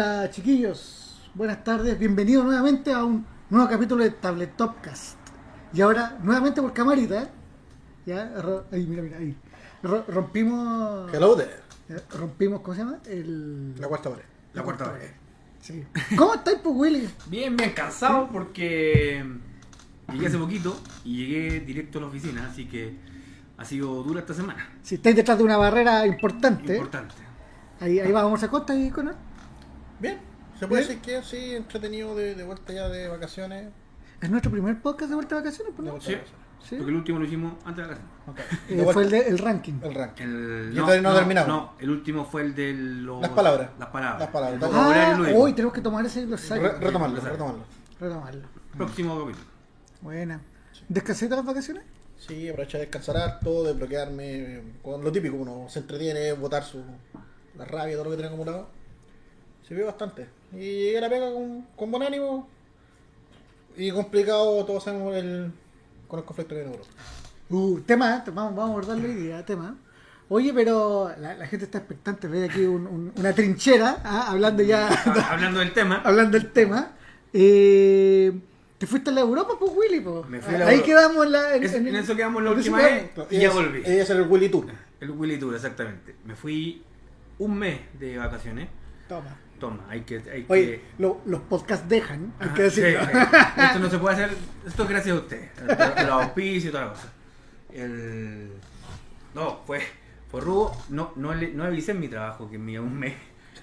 Hola chiquillos, buenas tardes, bienvenidos nuevamente a un nuevo capítulo de Tablet Topcast. Y ahora, nuevamente por camarita, ¿eh? ya, ahí, mira, mira, ahí. Ro- rompimos, Hello there. rompimos, ¿cómo se llama? El... La cuarta pared. La cuarta vez. Sí. ¿Cómo estáis, pues, Willy? Bien, bien cansado porque llegué hace poquito y llegué directo a la oficina, así que ha sido dura esta semana. Si estáis detrás de una barrera importante, Importante. ahí, ahí vamos a costa y con Bien. Se puede Bien. decir que sí, entretenido de, de vuelta ya de vacaciones. Es nuestro primer podcast de vuelta de vacaciones, pues, De ¿no? vuelta Sí. de vacaciones. Sí. Porque el último lo hicimos antes de la casa. Ok. Eh, De fue el, de- el ranking. el ranking. El, Y todavía no terminamos. No, el último fue el de los, Las palabras. Las palabras. Las palabras. Ah, Ah, hoy tenemos que tomar ese glosario. Re- retomarlo, retomarlo. Retomarlo. Próximo capítulo. Buena. ¿Descansaste las vacaciones? Sí, aproveché de descansar harto, de bloquearme. Con lo típico, uno se entretiene, botar su, la rabia, todo lo que tiene acumulado. Se vio bastante. Y llegué a la pega con, con buen ánimo. Y complicado, todos sabemos el, con el conflicto que hay en Europa. Uh, tema, te- vamos, vamos a abordarlo hoy día, tema. Oye, pero la, la gente está expectante, ve aquí un- un- una trinchera, ah, hablando ya, Hablando del tema, hablando del tema. Eh, ¿Te fuiste a la Europa, pues, Willy? pues? Me fui a la Ahí Europa. quedamos en la... en- es- en- en eso quedamos la en eso última vez y ya volví. Es el Willy Tour. El Willy Tour, exactamente. Me fui un mes de vacaciones. Toma. Toma, hay que. Hay Oye, que lo- los podcasts dejan, hay Ajá, que decirlo. sí, sí. Esto no se puede hacer, esto es gracias a usted. Los auspicios y toda la cosa. El... No, fue, fue rubo. No, no, le- no avisé en mi trabajo que me iba un mes.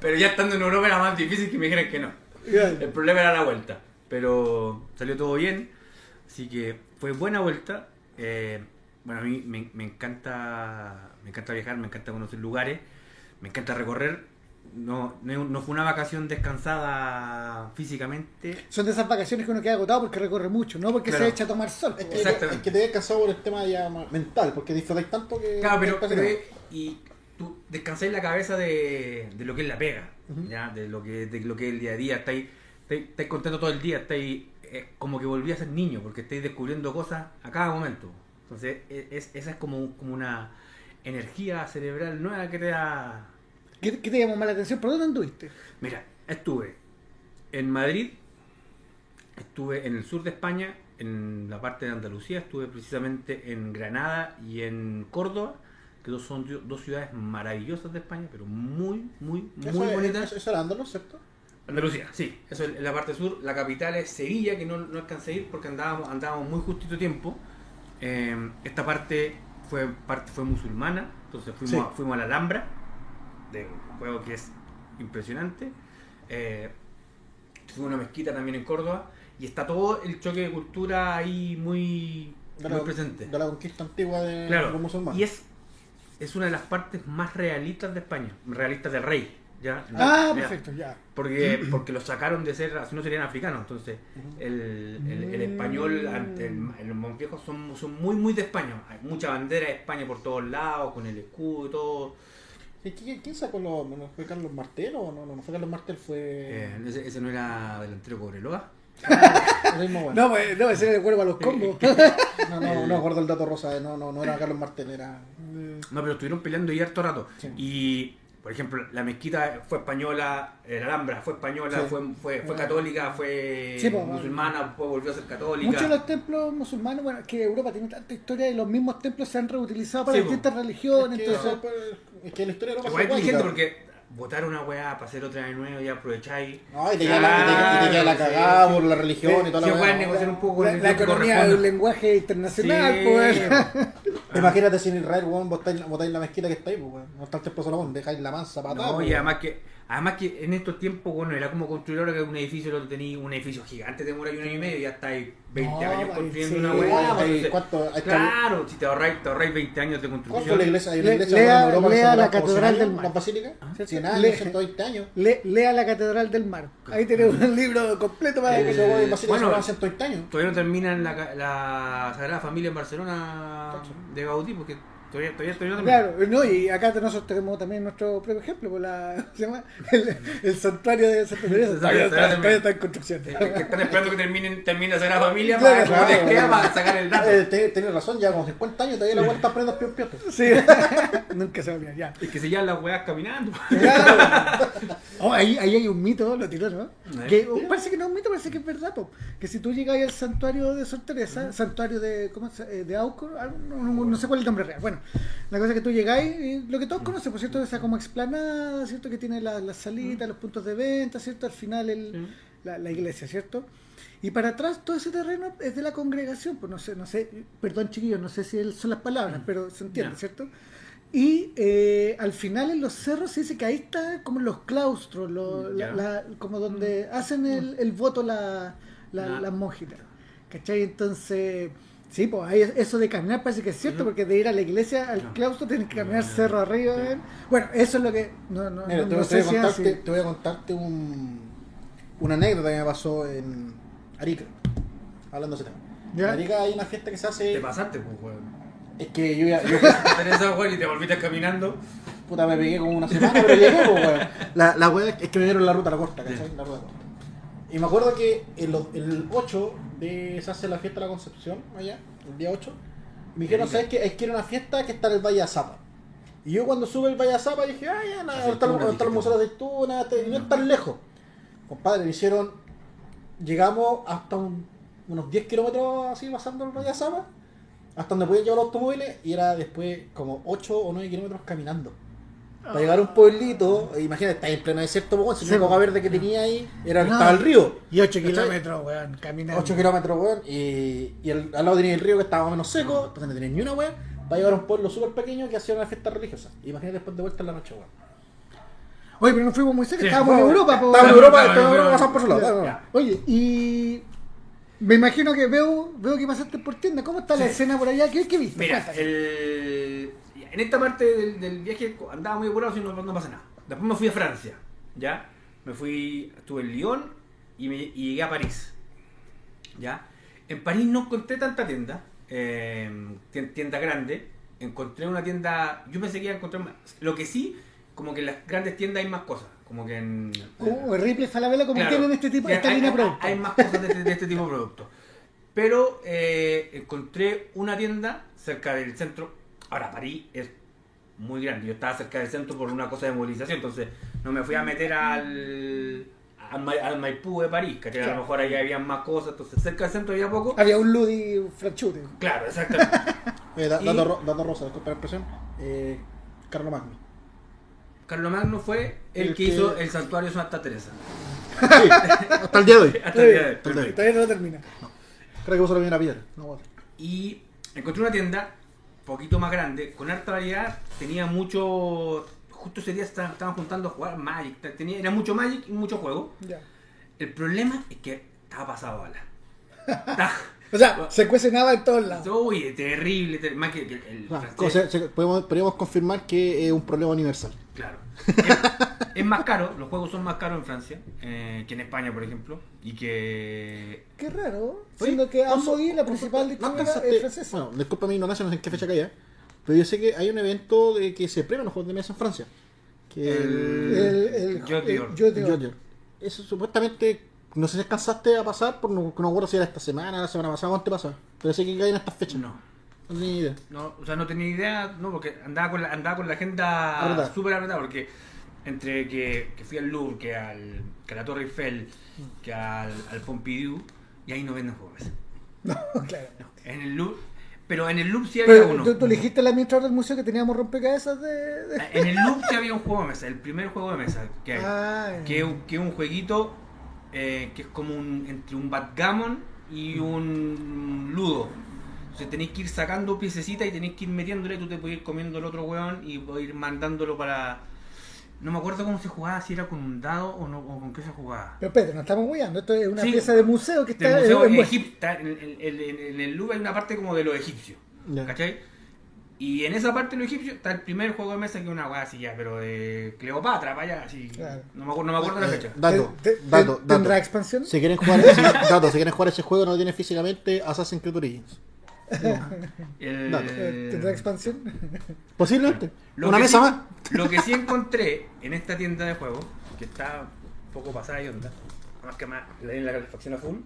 Pero ya estando en Europa era más difícil que me dijeran que no. El problema era la vuelta. Pero salió todo bien. Así que fue buena vuelta. Eh, bueno, a mí me, me encanta me encanta viajar, me encanta conocer lugares, me encanta recorrer. No, no, no fue una vacación descansada físicamente. Son de esas vacaciones que uno queda agotado porque recorre mucho, no porque Claro. se echa a tomar sol. Es que, Exactamente. es que te he cansado por el tema ya mental, porque disfrutáis tanto que. Claro, pero, y tú descansáis la cabeza de, de lo que es la pega. ¿ya? de lo que de lo que es el día a día, estáis, estáis, estáis contento todo el día, estáis eh, como que volví a ser niño, porque estáis descubriendo cosas a cada momento. Entonces, e- es, esa es como, como una energía cerebral nueva que te da. ¿Qué, qué te llamó más la atención? ¿Por dónde anduviste? Mira, estuve en Madrid, estuve en el sur de España, en la parte de Andalucía, estuve precisamente en Granada y en Córdoba, que dos son dos ciudades maravillosas de España, pero muy, muy, muy es- bonitas. Eso, eso era Andaluz, ¿cierto? Andalucía, sí, eso es la parte sur. La capital es Sevilla, que no, no alcancé a ir porque andábamos, andábamos muy justito tiempo. Eh, esta parte fue parte fue musulmana, entonces fuimos, Sí. a, fuimos a la Alhambra, de un juego que es impresionante. Eh, fuimos a una mezquita también en Córdoba y está todo el choque de cultura ahí muy, De muy la, presente. de la conquista antigua de Claro, los musulmanes. y es, es una de las partes más realistas de España, realistas del rey. ¿Ya? Ah, Ya. perfecto, ya. Porque, porque los sacaron de ser, si no serían africanos, entonces el, el- el español, ante el, los más viejos son, son muy, muy de España. Hay mucha bandera de España por todos lados, con el escudo y todo. ¿Y ¿Quién, sacó los.? ¿No fue Carlos Martel o no? No, no fue Carlos Martel, fue. Eh, ese, ese no era delantero Cobreloa. bueno. No, pues, no, ese era el cuervo a los combos. No, no, no, no acuerdo el dato rosa, eh, no, no, no era Carlos Martel, era. No, pero estuvieron peleando y harto rato. Sí. Y, por ejemplo, la mezquita fue española, la Alhambra fue española, Sí. fue, fue, fue católica, fue Sí, pues, musulmana, después volvió a ser católica. Muchos de los templos musulmanes, bueno, que Europa tiene tanta historia y los mismos templos se han reutilizado para Sí, distintas religiones. es, que, entonces, es que la historia de Europa fue inteligente porque votar una weá para hacer otra de nuevo y aprovecháis. No, y te queda la, y te, y te queda la Claro, cagada sí, por la religión y toda Si la weá. negociar un poco con la, el la que economía del lenguaje internacional, Sí, pues. Imagínate si en Israel, weón, votáis la mezquita que está ahí, pues, weón. No está el templo Salomón, dejáis la mansa patada. No, pues, y además que, además que en estos tiempos, bueno, era como construir ahora que un edificio lo tenía un edificio gigante, te demora un año y medio y ya estáis 20 No, años pues, construyendo sí. una ¿Cuánto? Hay Claro, si te ahorráis, te ahorráis 20 años de ¿Cuánto construcción. la iglesia? Hay una Le- iglesia lea- en Europa que lea se la Catedral 100 del Mar. Las basílicas, Ah. 100 años, Le- 120 años. Le- lea la Catedral del Mar. Ahí tenemos un libro completo para Eh, que se basílicas bueno. se demora 120 años. Todavía no terminan la, ca- la Sagrada Familia en Barcelona de Gaudí porque Todavía, todavía, todavía no termino. Claro, no, y acá nosotros tenemos también nuestro propio ejemplo, por la, ¿se llama? El, el santuario de Santa Teresa. Todavía, está- todavía está en construcción. Eh, que están esperando que terminen, termine la Sagrada Familia Claro, para claro, que claro. para sacar el dato. Eh, Tienes razón, ya con 50 años todavía la vuelta está pios. Sí, nunca se va a olvidar, ya. Es que se llevan las weas caminando. Claro. Ahí, ahí hay un mito, lo tiró, ¿no? Que, oh, parece que no es un mito, parece que es verdad, po. que si tú llegas al santuario de Sor Teresa, santuario de, ¿cómo se, eh, de Aucor, algo, no, no- no sé cuál es el nombre real. Bueno, la cosa es que tú llegáis, lo que todos conocen, por cierto, esa como explanada, ¿cierto? Que tiene la- las salitas, los puntos de venta, ¿cierto? Al final el, la, la iglesia, ¿cierto? Y para atrás todo ese terreno es de la congregación, pues no sé, no sé, perdón chiquillos, no sé si son las palabras, pero se entiende. ¿cierto? Y eh, al final en los cerros se dice que ahí está como los claustros, lo- la- la- como donde hacen el, el voto la, la- las monjitas. ¿Cachai? Entonces, sí, pues ahí es- eso de caminar parece que es cierto, porque de ir a la iglesia al claustro tienes que caminar cerro arriba. ¿eh? Bueno, eso es lo que... No, no, Mira, no- te, no te sé voy a contarte, te voy a contarte un, una anécdota que me pasó en Arica. Hablando de ese tema. Ya. En Arica hay una fiesta que se hace. Te pasaste, pues, weón. Es que yo ya. Yo, weón, y te volviste caminando. puta, me pegué como una semana, pero llegué, pues, weón. La, la wea es que me dieron la ruta la corta, ¿cachai? La ruta corta. Y me acuerdo que el, el 8 de, se hace la fiesta de la Concepción, allá, el día 8. Y me dijeron. ¿sabes qué? Es que era una fiesta que está en el Valle Azapa. Y yo cuando sube el Valle Azapa dije, ah, ya, ahora está, está el Museo de Aceituna, y no es tan lejos. Compadre, me hicieron, llegamos hasta un- unos 10 kilómetros así pasando el Valle Azapa, hasta donde podían llevar los automóviles, y era después como 8 o 9 kilómetros caminando. Para llegar a un pueblito, e imagínate, está en pleno desierto, pues, si Sí, el verde que tenía ahí era No. estaba el río. Y 8 ¿Cachai? kilómetros, weón, caminando. 8 kilómetros, weón, y, y el- al lado tenía el río que estaba más o menos seco, entonces no tenía ni una weón, para llegar a un pueblo súper pequeño que hacía una fiesta religiosa. Imagínate después de vuelta en la noche, weón. Oye, pero no fuimos muy cerca, Sí, estábamos en Europa, po. Estábamos en Europa, estábamos en Europa, pasamos por su lado. Oye, y me imagino que veo, veo que pasaste por tienda. ¿Cómo está la Sí. escena por allá? ¿Qué, qué viste? Mira, el... en esta parte del, del viaje andaba muy apurado y no, no pasa nada. Después me fui a Francia, ¿ya? Me fui, estuve en Lyon y, me, y llegué a París, ¿ya? En París no encontré tanta tienda, eh, tien- tienda grande. Encontré una tienda, yo pensé que iba a encontrar más. Lo que sí, como que en las grandes tiendas hay más cosas, como que en... Como Ripley Falabella, como Claro. tienen este tipo, Ya, esta hay, línea de hay- producto. hay más cosas de, este- de este tipo de productos. Pero eh, encontré una tienda cerca del centro. Ahora, París es muy grande. Yo estaba cerca del centro por una cosa de movilización, entonces no me fui a meter al, al, Ma- al Maipú de París, que a lo mejor ahí había más cosas. Entonces, cerca del centro había poco. Había un Ludi Franchute. Claro, exactamente. Eh, da- Y- dato, ro- dato rosa, disculpa la expresión. Eh, Carlos Magno. Carlos Magno fue el, El que, que- hizo el santuario de Santa Teresa. Sí, hasta el día de hoy. Hasta el día de hoy. Hasta el día de hoy. Todavía no termina. Creo que vos solo viene a piedra. No, bueno. Y encontré una tienda poquito más grande, con harta variedad, tenía mucho... Justo ese día estaban, estaban juntando a jugar Magic, tenía, era mucho Magic y mucho juego. Ya. El problema es que estaba pasado a bala. Está- O sea, se cuece nada en todos lados. Uy, terrible, ter- más que el, el Ah, francés. cosa- se- podemos, podríamos confirmar que es un problema universal. Claro. Es, es más caro, los juegos son más caros en Francia eh, que en España, por ejemplo. Y que... Qué raro. Siendo que Amboy, la principal ¿no distribuidora, es francesa. Bueno, disculpa mi ignorancia, no sé en qué fecha caía. Pero yo sé que hay un evento de que se premian los juegos de mesa en Francia. Que El- el, Eso supuestamente, no sé si alcanzaste a pasar, por no, no recuerdo si era esta semana, la semana pasada o antepasada. Pero sé que caen estas fechas. No. No tenía ni idea. No, o sea, no tenía idea, no, porque andaba con la, andaba con la agenda súper apretada, porque entre que, que fui al Louvre, que, al, que a la Torre Eiffel, que al, al Pompidou, y ahí no venden juegos. No, claro. En el Louvre, pero en el Louvre sí había Pero uno. tú, tú al administrador del museo que teníamos rompecabezas de. de- En el Louvre sí había un juego de mesa, el primer juego de mesa que hay. Ah, que, es un- que es un jueguito eh, que es como un, entre un backgammon y un ludo. Entonces tenéis que ir sacando piececitas y tenéis que ir metiéndole, tú te puedes ir comiendo el otro weón y puedes ir mandándolo para... No me acuerdo cómo se jugaba, si era con un dado o, no, o con qué se jugaba. Pero espérate, no estamos huyendo. Esto es una Sí. pieza de museo que está museo en- en- egip- está en, en- en- en- el Louvre hay una parte como de los egipcios, Ya. ¿cachai? Y en esa parte de los egipcios está el primer juego de mesa que es una weá así ya, pero de Cleopatra para allá, así. Claro. No, me acuerdo, no me acuerdo la Eh, fecha. Dato, ¿Te- te- dato, ¿Tendrá dato. expansión? Si quieren jugar ese, dato, si quieren jugar ese juego no lo tiene físicamente Assassin's Creed Origins. El- ¿Tendrá expansión? Posiblemente. Lo Una mesa sí- más. Lo que sí encontré en esta tienda de juegos, que está un poco pasada de onda, más que más le den la calefacción a full,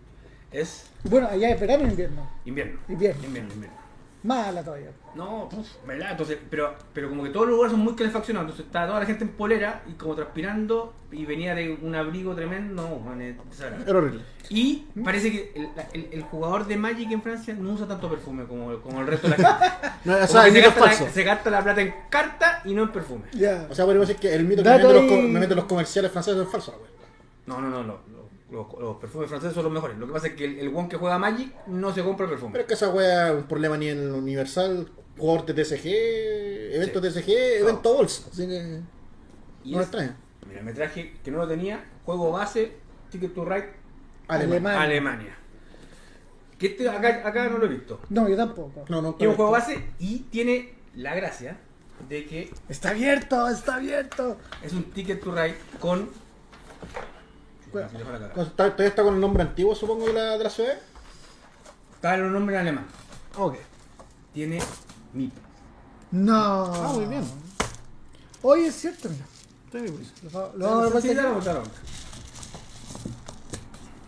es Bueno, allá es verano o invierno. invierno. Invierno. Invierno, invierno. Mala todavía. No, puf, ¿verdad? Entonces, pero, pero como que todos los lugares son muy calefaccionados, entonces estaba toda la gente en polera y como transpirando y venía de un abrigo tremendo, no, man, es desagradable. Era horrible. Y parece que el, el- el jugador de Magic en Francia no usa tanto perfume como, como el resto de la gente. No, o Como sea, que el se, mito es gasta falso. la, se gasta la plata en carta y no en perfume. Ya. O sea, podemos decir que el mito que me Dato meten los, co- ahí. me meten los comerciales franceses es falso, güey. No, no, no, no. Los, perfumes franceses son los mejores. Lo que pasa es que el, el one que juega Magic no se compra perfume. Pero es que esa wea es un problema ni en el Universal, jugador de TCG, evento TCG, evento bolsa. Así que. Y no me es- extraña. Mira, me traje que no lo tenía. Juego base, Ticket to Ride, Alemania. Alemania. Alemania. Que este acá, acá no lo he visto. No, yo tampoco. No, no, Tiene un juego base y tiene la gracia de que Está abierto, está abierto. es un Ticket to Ride con. ¿Todavía está con el nombre antiguo, supongo, de la, de la ciudad? Está en un nombre en alemán. Ok. Tiene MIP. No. Ah, muy bien. Hoy es cierto, mira. Pues. Lo, vamos a ver.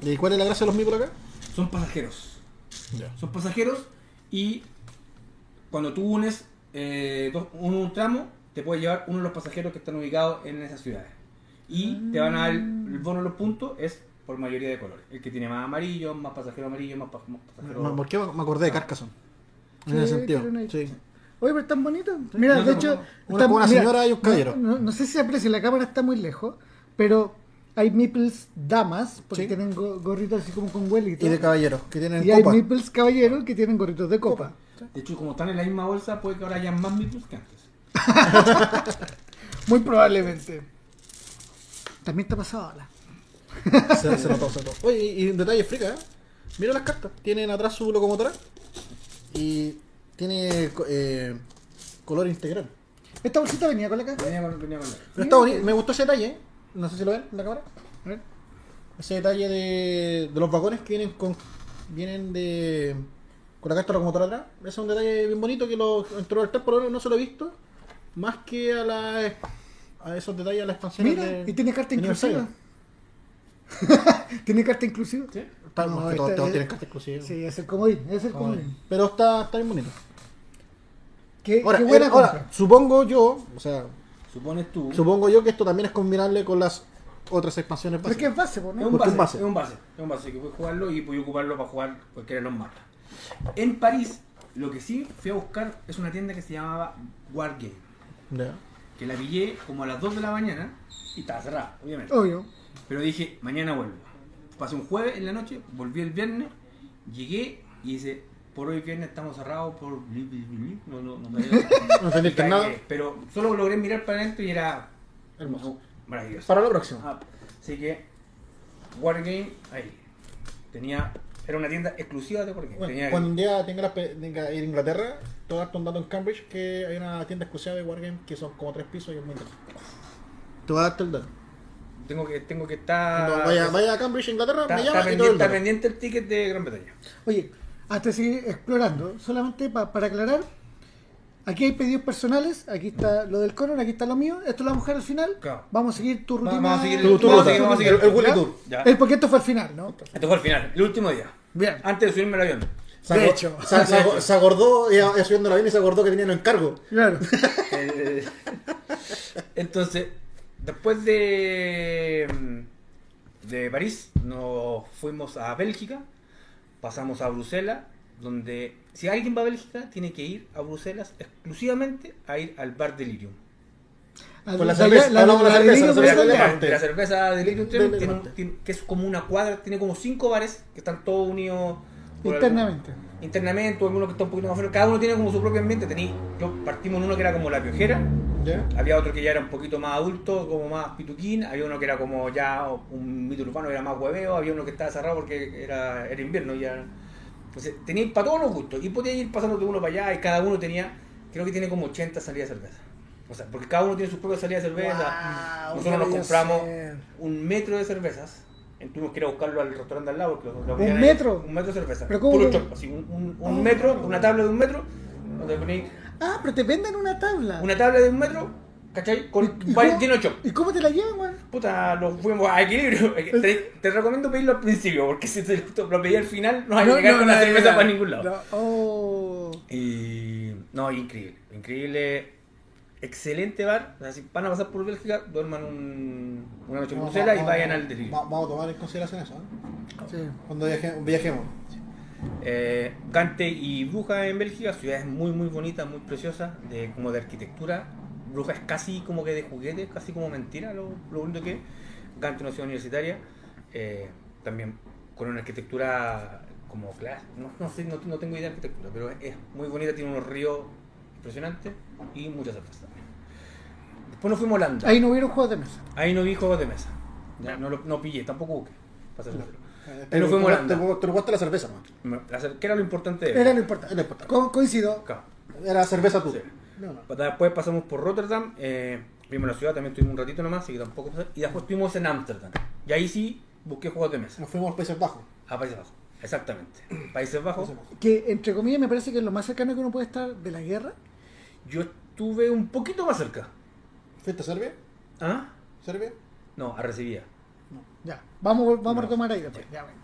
¿Y cuál es la gracia de los micros acá? Son pasajeros. Son pasajeros y cuando tú unes eh, dos- un, un tramo, te puede llevar uno de los pasajeros que están ubicados en esas ciudades. Y te van a dar el, el bono de los puntos, es por mayoría de colores. El que tiene más amarillo, más pasajero amarillo, más, pa- más pasajero. ¿Por qué me acordé de Carcassonne? En ese sentido. Sí. Oye, pero están bonitos. Mira, No, de no, hecho. no. Una con una señora y un caballero. No, no- no sé si se aprecia, la cámara está muy lejos, pero hay meeples damas, porque Sí. tienen go- gorritos así como con huelitos. Y de caballeros, que tienen Y hay meeples caballeros que tienen gorritos de copa. De hecho, como están en la misma bolsa, puede que ahora haya más mitos que antes. Muy probablemente. También está pasado ahora. Se, se notó, se notó. Oye, y un detalle frica, ¿eh? Mira las cartas. Tienen atrás su locomotora y tiene eh, color integral. ¿Esta bolsita venía con la caja? Venía con, venía con la- Pero está bonito. Me gustó ese detalle. ¿eh? No sé si lo ven en la cámara. A ver. Ese detalle de, de los vagones que vienen con vienen de con la carta de la locomotora atrás. Ese es un detalle bien bonito que lo entró el por lo menos no se lo he visto. Más que a la a esos detalles a la expansión Mira, de, y tiene carta inclusiva. ¿Tiene carta inclusiva? ¿Sí? Está- No, porque todos, eh, tienen carta exclusiva. Sí, es el comodín, es el comodín. Pero está, está bien bonito. Qué, Ahora, qué buena eh, ahora, supongo yo, o sea, Supones tú. supongo yo que esto también es combinable con las otras expansiones Pero es que es básicas. base, Es un, Porque base, es base. es un base, es un base que puedes jugarlo y puedes ocuparlo para jugar cualquiera de los mapas. En París, lo que sí fui a buscar es una tienda que se llamaba Wargame, Ya. Que la pillé como a las 2 de la mañana y estaba cerrada, obviamente. Obvio. Pero dije, mañana vuelvo. Pasé un jueves en la noche, volví el viernes, llegué y dice, por hoy viernes estamos cerrados por... No, no, no, me No nada. Pero solo logré mirar para adentro y era Hermoso. maravilloso. Para la próxima. Ah, así que Wargame ahí. Tenía. Era una tienda exclusiva de Wargame. Bueno, Tenía- cuando un día tenga, la tenga ir a Inglaterra, te voy a dar un dato en Cambridge que hay una tienda exclusiva de Wargame que son como tres pisos y es muy grande. Te voy a darte el dato. tengo que tengo que estar. Cuando vaya, vaya a Cambridge, Inglaterra, está, me está llama y pendiente, el está dato. pendiente el ticket de Gran Bretaña. Oye, de seguir explorando, solamente pa- para aclarar, aquí hay pedidos personales, aquí está lo del Conor, aquí está lo mío, esto lo vamos a dejar al final, Claro. vamos a seguir tu rutina. Vamos a seguir Tu- tu vamos a ruta. seguir- vamos a seguir El- el Willy ¿Ya? Tour. Ya. El porque esto fue al final, ¿no? Esto fue al final, el último día. Bien. Antes de subirme al avión. Se De hecho. se, se acor- se acordó, iba iba subiendo la avión y se acordó que tenía los encargos. Claro. Eh, Entonces, después de, de París, nos fuimos a Bélgica, pasamos a Bruselas, donde si alguien va a Bélgica, tiene que ir a Bruselas exclusivamente a ir al bar Delirium. Al- Con la cerveza, allá- la- hablamos de la cerveza, Delirium Del- del tiene tiene- que es como una cuadra, tiene como cinco bares que están todos unidos Internamente. algún- internamente, o alguno que está un poquito más afuera. Cada uno tiene como su propio ambiente. Tení, yo partimos en uno que era como la piojera, había otro que ya era un poquito más adulto, como más pituquín. Había uno que era como ya un mito urbano, era más hueveo. Había uno que estaba cerrado porque era, era invierno. y Ya. Entonces, tenía para todos los gustos. Y podía ir pasando de uno para allá. Y cada uno tenía, creo que tiene como 80 salidas de cerveza. O sea, porque cada uno tiene sus propias salidas de cerveza. Nosotros nos compramos ser. un metro de cervezas. tuvimos que ir a buscarlo al restaurante al lado. Porque lo- lo ¿Un ahí. metro? Un metro de cerveza. ¿Pero cómo Puro que- chop, así, un, un- un Oh. metro, una tabla de un metro, donde ponéis Ah, pero te venden una tabla. una tabla de un metro, ¿cachai? Con ¿Y cómo-. ¿Y cómo te la llevan, weón? Puta, lo fuimos a equilibrio. Te, te recomiendo pedirlo al principio, porque si te lo pedí al final, no vas a llegar con la cerveza para ningún lado. Oh. Y. No, increíble. Increíble. Excelente bar. O sea, si van a pasar por Bélgica, duerman un, una noche en Bruselas y vayan al delirio. va- Vamos a tomar en consideración eso, ¿eh? Sí. Cuando viaje- viajemos. Eh, Gante y Bruja en Bélgica, ciudades muy muy bonitas, muy preciosas, de, como de arquitectura. Bruja es casi como que de juguete, casi como mentira lo, lo bonito que es. Gante una ciudad universitaria, eh, también con una arquitectura como clase, no, no sé, no, no tengo idea de arquitectura, pero es muy bonita, tiene unos ríos impresionantes y muchas cervezas también. Después nos fuimos a Holanda. Ahí no hubieron juegos de mesa. Ahí no vi juegos de mesa. Ya, no, lo- no pillé, tampoco busqué. para. Eh, nos fuimos te, te, te gusta la cerveza, man. ¿Qué era lo importante de Era lo importante. Era lo importante. Co- coincido. Claro. Era cerveza. Sí. No, no. Después pasamos por Rotterdam, eh, vimos la ciudad, también estuvimos un ratito nomás, así que tampoco pasé. Y después estuvimos en Ámsterdam. Y ahí sí busqué juegos de mesa. Nos fuimos a los Países Bajos. A Países Bajos. Exactamente. Países Bajos. Que entre comillas me parece que es lo más cercano que uno puede estar de la guerra. Yo estuve un poquito más cerca. ¿Fuiste a Serbia? ¿Ah? ¿Serbia? No, a Recibía. Ya. Vamos, vamos a No. retomar ahí después. Ya, bueno.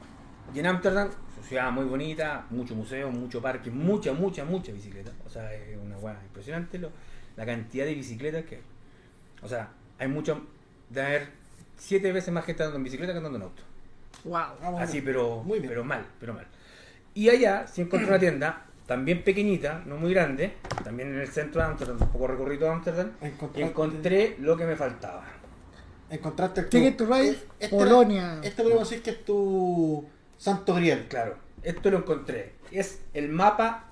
Y en Ámsterdam, su ciudad muy bonita, mucho museo, mucho parque, mucha, mucha, mucha bicicleta. O sea, es una hueá impresionante lo- la cantidad de bicicletas que hay. O sea, hay mucho, de haber siete veces más gente andando en bicicleta que andando en auto. Wow. Así, pero, Muy bien. pero mal, pero mal. Y allá sí encontré una tienda, también pequeñita, no muy grande, también en el centro de Ámsterdam, un poco recorrido de Ámsterdam, y encontré lo que me faltaba. Encontraste el Ticket to Ride, Este Polonia. Este podemos decir que es tu santo grial. Claro, esto lo encontré. Es el mapa.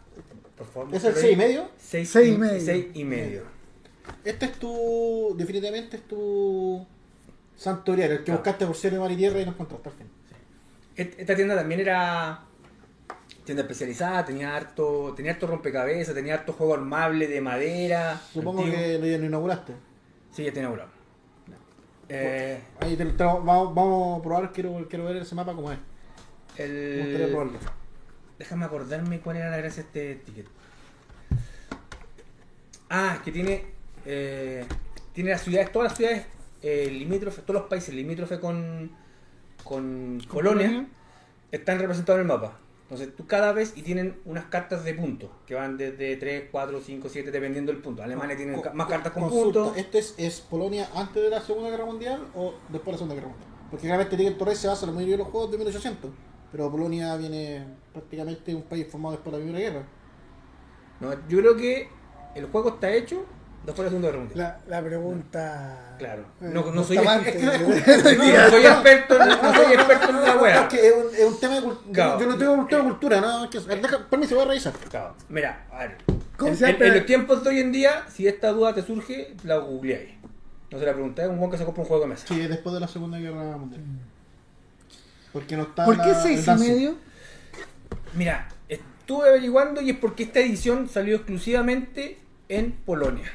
Por favor, ¿Es el ¿me 6 y medio? Seis Seis y y medio. seis y medio. Este es tu. Definitivamente es tu. Santo grial, el que Claro. buscaste por cielo, mar y tierra y no encontraste al fin. Esta tienda también era tienda especializada, tenía harto, tenía harto rompecabezas, tenía harto juego armable de madera. Supongo antiguo. que lo inauguraste. Sí, ya tenía inaugurado. Eh, Ahí te- te- vamos, vamos a probar, quiero, quiero ver ese mapa como es. El... Déjame acordarme cuál era la gracia de este ticket. Ah, es que tiene. eh, tiene las ciudades, todas las ciudades eh, limítrofes, todos los países limítrofes con, con Polonia, Polonia. están representados en el mapa. Entonces tú cada vez y tienen unas cartas de puntos que van desde 3, 4, 5, 7 dependiendo del punto. Alemania tiene Con- más cartas con consulta, puntos. ¿Este es, es Polonia antes de la Segunda Guerra Mundial o después de la Segunda Guerra Mundial? Porque claramente Ticket Torres se basa en la mayoría de los juegos de 1800, pero Polonia viene prácticamente un país formado después de la Primera Guerra. No, yo creo que el juego está hecho después de la Segunda Guerra Mundial. La, la pregunta. Claro. eh, No- no soy experto. No soy experto, en- no soy experto en la wea. Es que es un, es un tema de cultura. Claro. Yo no tengo un tema de cultura, ¿no? Es que, deja, permiso, voy a revisar. Claro. Mira, a ver. ¿Cómo En, los tiempos de hoy en día, si esta duda te surge, la googleáis. No se la preguntáis a un buen que se compra un juego de mesa. Sí, después de la Segunda Guerra Mundial. Porque no está. ¿Por qué la- seis y medio? Mira, estuve averiguando y es porque esta edición salió exclusivamente en Polonia.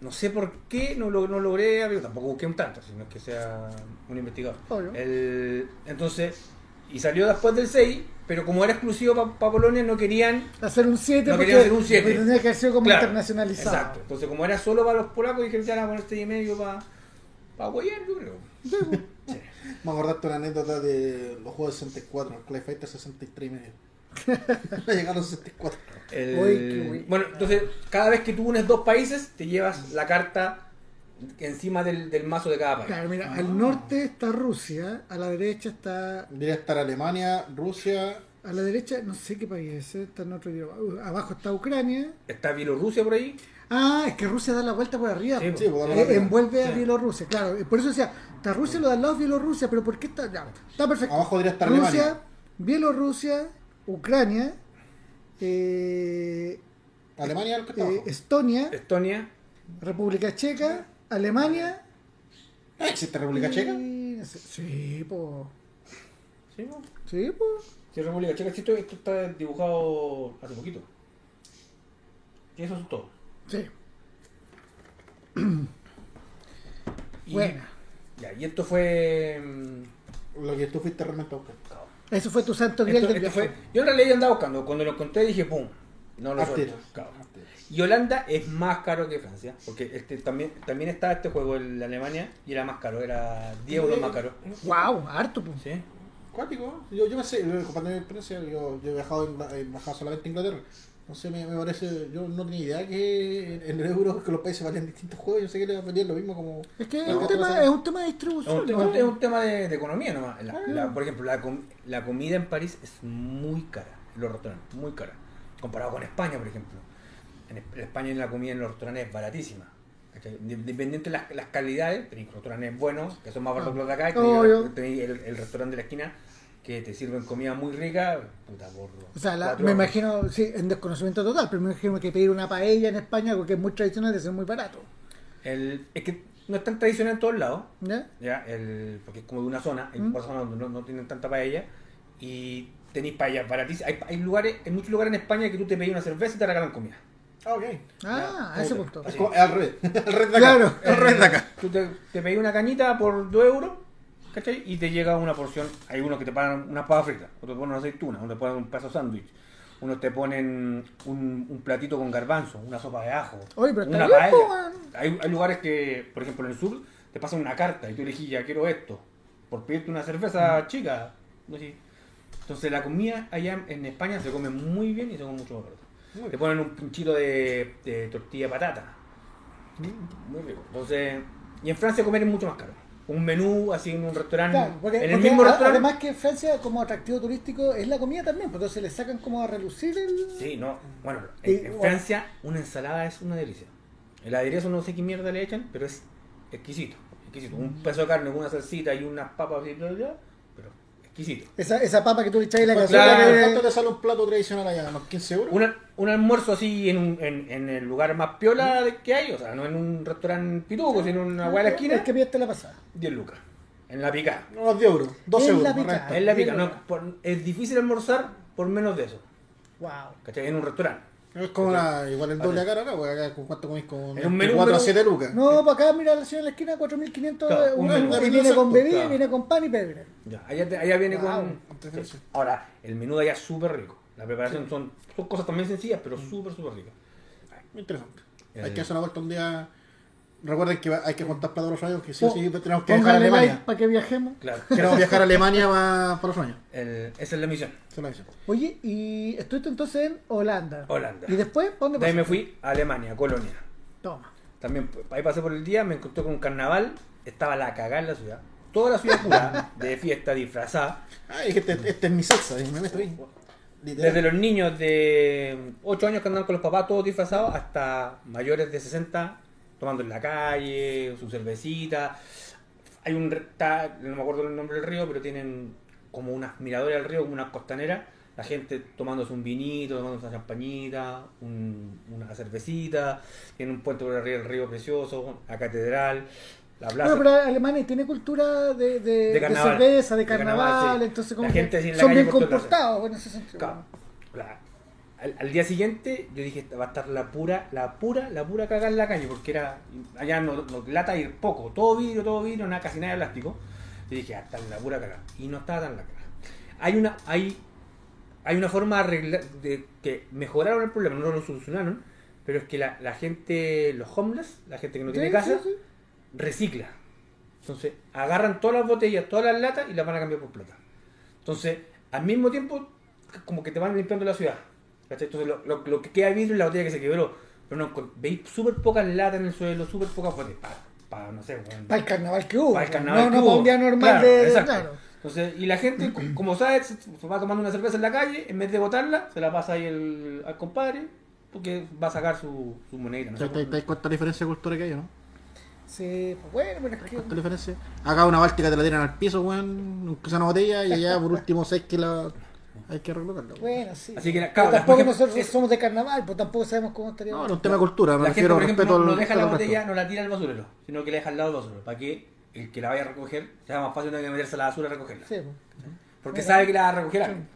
No sé por qué no, lo, no logré averiguar, tampoco busqué un tanto, sino que sea un investigador. Obvio. El- entonces, y salió después del 6, pero como era exclusivo para Polonia, no querían Hacer un 7 No porque querían hacer un siete. porque tenía que haber sido como Claro, internacionalizado. Exacto. Entonces, como era solo para los polacos, dijeron ya la poner este y medio para para apoyar, yo creo. Me acordaste una anécdota de los juegos de 64, el Clay Fighter 63 y medio. Llegaron a 64. El- Uy, qué bueno. Bueno, entonces, cada vez que tú unes dos países, te llevas la carta encima del, del mazo de cada país. Claro, mira, Ah. al norte está Rusia, a la derecha está. Debería estar Alemania, Rusia. A la derecha, no sé qué país es, eh, está en otro idioma. Uh, Abajo está Ucrania. Está Bielorrusia por ahí. Ah, es que Rusia da la vuelta por arriba. Sí, po. sí, da la Eh, envuelve a. Bielorrusia, claro. eh, Por eso decía, está Rusia, lo de al lado Bielorrusia, pero ¿por qué está? Ya, está perfecto. Abajo debería estar Rusia, Alemania. Bielorrusia, Ucrania, eh, Alemania es el que está eh. Estonia, Estonia. República Checa, Alemania. Ah, ¿Existe República Checa? y- Sí, po. Sí, ¿no? Sí, po. Sí, República Checa. Esto, esto está dibujado hace poquito. Y eso es todo. Sí. Y, Bueno. Ya, y esto fue. mm, lo que tú fuiste realmente a buscar. Eso fue tu santo grial Esto- del esto viaje. fue- yo en realidad andaba buscando, cuando lo encontré dije pum, no lo suelto. Y Holanda es más caro que Francia, porque este, también, también estaba este juego en Alemania y era más caro, era 10 euros más caro. Wow, harto, pues. ¿Sí? Cuático, yo, yo me sé, yo, comparto mi experiencia, yo, yo he viajado, en, he viajado solamente a Inglaterra. No sé, me, me parece, yo no tenía idea que en, en euros que los países valían distintos juegos, yo sé que les valían lo mismo como... Es que es un, tema, es un tema de Es distribución. un, ¿no? es un tema de, de economía nomás. La- Ah. la- por ejemplo, la, com- la comida en París es muy cara, en los restaurantes, muy cara. Comparado con España, por ejemplo. En, en España la comida en los restaurantes es baratísima. Independiente de las, las calidades, tenéis restaurantes buenos, que son más baratos que los de acá, y tenéis, el, el restaurante de la esquina, que te sirven comida muy rica, puta, por O sea, la- me imagino, sí, en desconocimiento total, pero me imagino que pedir una paella en España, algo que es muy tradicional, debe ser muy barato. El- es que no es tan tradicional en todos lados, ¿Ya? ¿ya? El, porque es como de una zona, hay Mm. por zona donde no, no tienen tanta paella y tenéis paellas baratísimas. Hay, hay lugares, hay muchos lugares en España que tú te pedís una cerveza y te regalan comida. Ah, ok. Ah, a ese punto. Es como al revés, al revés de acá. Claro. Al revés de acá. Tú te, te pedís una cañita por 2 euros, ¿cachai? Y te llega una porción, hay unos que te pagan una papa frita, otros te ponen una aceituna, otros te ponen un pedazo de sándwich. Unos te ponen un, un platito con garbanzo, una sopa de ajo, Oye, pero está una paella. hay, hay lugares que, por ejemplo, en el sur, te pasan una carta y tú elegís, ya quiero esto, por pedirte una cerveza chica. no sé. Entonces la comida allá en España se come muy bien y se come mucho. Muy Te ponen un pinchito de, de tortilla de patata. Muy rico. Entonces, y en Francia comer es mucho más caro. Un menú así en un restaurante, Claro, porque, en el porque mismo a- restaurante. además que Francia como atractivo turístico es la comida también, pues entonces le sacan como a relucir el... Sí, no. Bueno, Y, en, bueno. Francia una ensalada es una delicia. El aderezo no sé qué mierda le echan, pero es exquisito. Exquisito. Un pedazo de carne con una salsita y unas papas y bla, bla, bla, exquisito. Esa, esa papa que tú le echas en la Pues, cazuela claro, que- ¿Cuánto te sale un plato tradicional allá? ¿Unos 15 euros? Una- un almuerzo así en, un- en, en el lugar más piola de- que hay, o sea, no en un restaurante pituco, sino en una hueá de la esquina, El que pillaste la pasada. 10 lucas. En la picada. Unos 10 euros, 12 En euros. la más renta. Es la pica, no, por- es difícil almorzar por menos de eso. Wow. ¿Cachai? En un restaurante. Es como la, igual el doble acá, porque acá con cuánto comís con En un menú, 4 a menú- 7 lucas. No, para acá, mira la ciudad en la esquina, 4.500 Claro, un menú. y viene con bebida, Claro. viene con pan y pebre. Ya, allá, allá viene Wow. con. Entonces, Ahora, el menú de allá es súper rico. La preparación son, son cosas también sencillas, pero súper, súper ricas. Muy interesante. Eh. Hay que hacer una vuelta un día. Recuerden que hay que contar para los años que sí o sí tenemos que viajar a Alemania. para que viajemos. Claro. Queremos viajar a Alemania para, para los años. El- esa es la misión. Se lo dicen. Oye, y estuviste entonces en Holanda. Holanda. ¿Y después? ¿para ¿Dónde De ahí me pasaste? fui a Alemania, Colonia. Toma. También ahí pasé por el día, me encontré con un carnaval, estaba la cagada en la ciudad. Toda la ciudad pura, de fiesta, disfrazada. Ay, este, este es mi salsa, me meto ahí. Desde los niños de 8 años que andan con los papás todos disfrazados hasta mayores de 60 tomando en la calle, su cervecita. Hay un está- no me acuerdo el nombre del río, pero tienen como unas miradores al río, como unas costaneras. La gente tomándose un vinito, tomándose una champañita, un- una cervecita. Tiene un puente por el río, el río precioso, la catedral, la plaza. Bueno, pero Alemania tiene cultura de, de, De de carnaval. cerveza, de carnaval, carnaval, sí. entonces La como gente que la son calle bien comportados en ese sentido. Claro. La- al, al día siguiente yo dije va a estar la pura, la pura, la pura cagada en la calle, porque era allá no, no lata ir poco, todo vidrio, todo vidrio, nada, casi nada de plástico. Y dije, hasta la pura cagada. Y no estaba tan la cagada. Hay una, hay, hay una forma de arreglar, de que mejoraron el problema, no lo solucionaron, pero es que la, la gente, los homeless, la gente que no tiene Sí, casa, sí, sí. recicla. Entonces, agarran todas las botellas, todas las latas y las van a cambiar por plata. Entonces, al mismo tiempo, como que te van limpiando la ciudad. ¿Cachai? Entonces, lo, lo- lo que queda vidrio es la botella que se quebró. Pero no, veis súper pocas latas en el suelo, súper pocas botellas. Para, no sé, weón. Para el carnaval que hubo. Para el carnaval no, que no hubo. para un día normal Claro, de. exacto. Claro. Entonces, y la gente, co- como sabe, se, va tomando una cerveza en la calle, en vez de botarla, se la pasa ahí el- al compadre, porque va a sacar su, su monedita. No ¿Te, la diferencia de cultura que hay, no? Sí, pues bueno, pero es que. ¿Cuánta diferencia? Acá una báltica te la tiran al piso, weón, sea una botella, y allá por último seis que la hay que weón. Bueno, sí. Así que, claro, tampoco nosotros es- somos de carnaval, pues tampoco sabemos cómo estaría. No, no es un tema de cultura, me La gente, refiero por ejemplo, respeto no, al no deja la botella, no la tira al basurero, sino que la deja al lado del basurero, para que el que la vaya a recoger sea más fácil no que meterse a la basura a recogerla. Sí, pues. Porque Mira. sabe que la va a recoger alguien.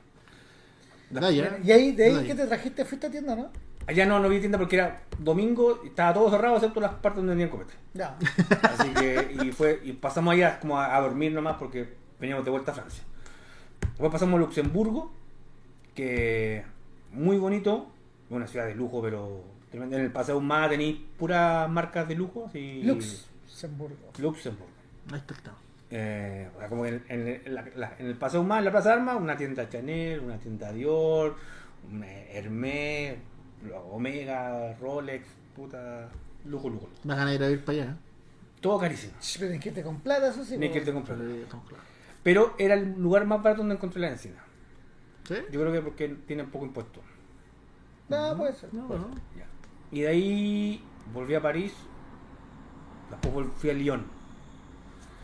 ¿eh? Y ahí, de ahí que te trajiste, fuiste a tienda, ¿no? Allá no, no vi tienda porque era domingo, y estaba todo cerrado excepto las partes donde tenían copete. Ya. Así que, y fue, y pasamos allá como a, a dormir nomás porque veníamos de vuelta a Francia. Después pasamos a Luxemburgo, que muy bonito, una ciudad de lujo, pero tremendo. en el Paseo Humada tenéis puras marcas de lujo. Así, Luxemburgo. Luxemburgo. Ahí está. Eh, o sea, como en, en- en la- la- en el Paseo Humada, en la Plaza de Armas, una tienda Chanel, una tienda Dior, una Hermès, Omega, Rolex, puta, lujo, lujo. lujo. Me van a ir a ir para allá. Todo carísimo. Pero en que te con plata, eso sí. Que te. ¿eh? Claros. Pero era el lugar más barato donde encontré la encina. ¿Sí? Yo creo que porque tienen poco impuesto. No, puede ser. No, puede no. ser. Ya. Y de ahí volví a París. Después vol- fui a Lyon.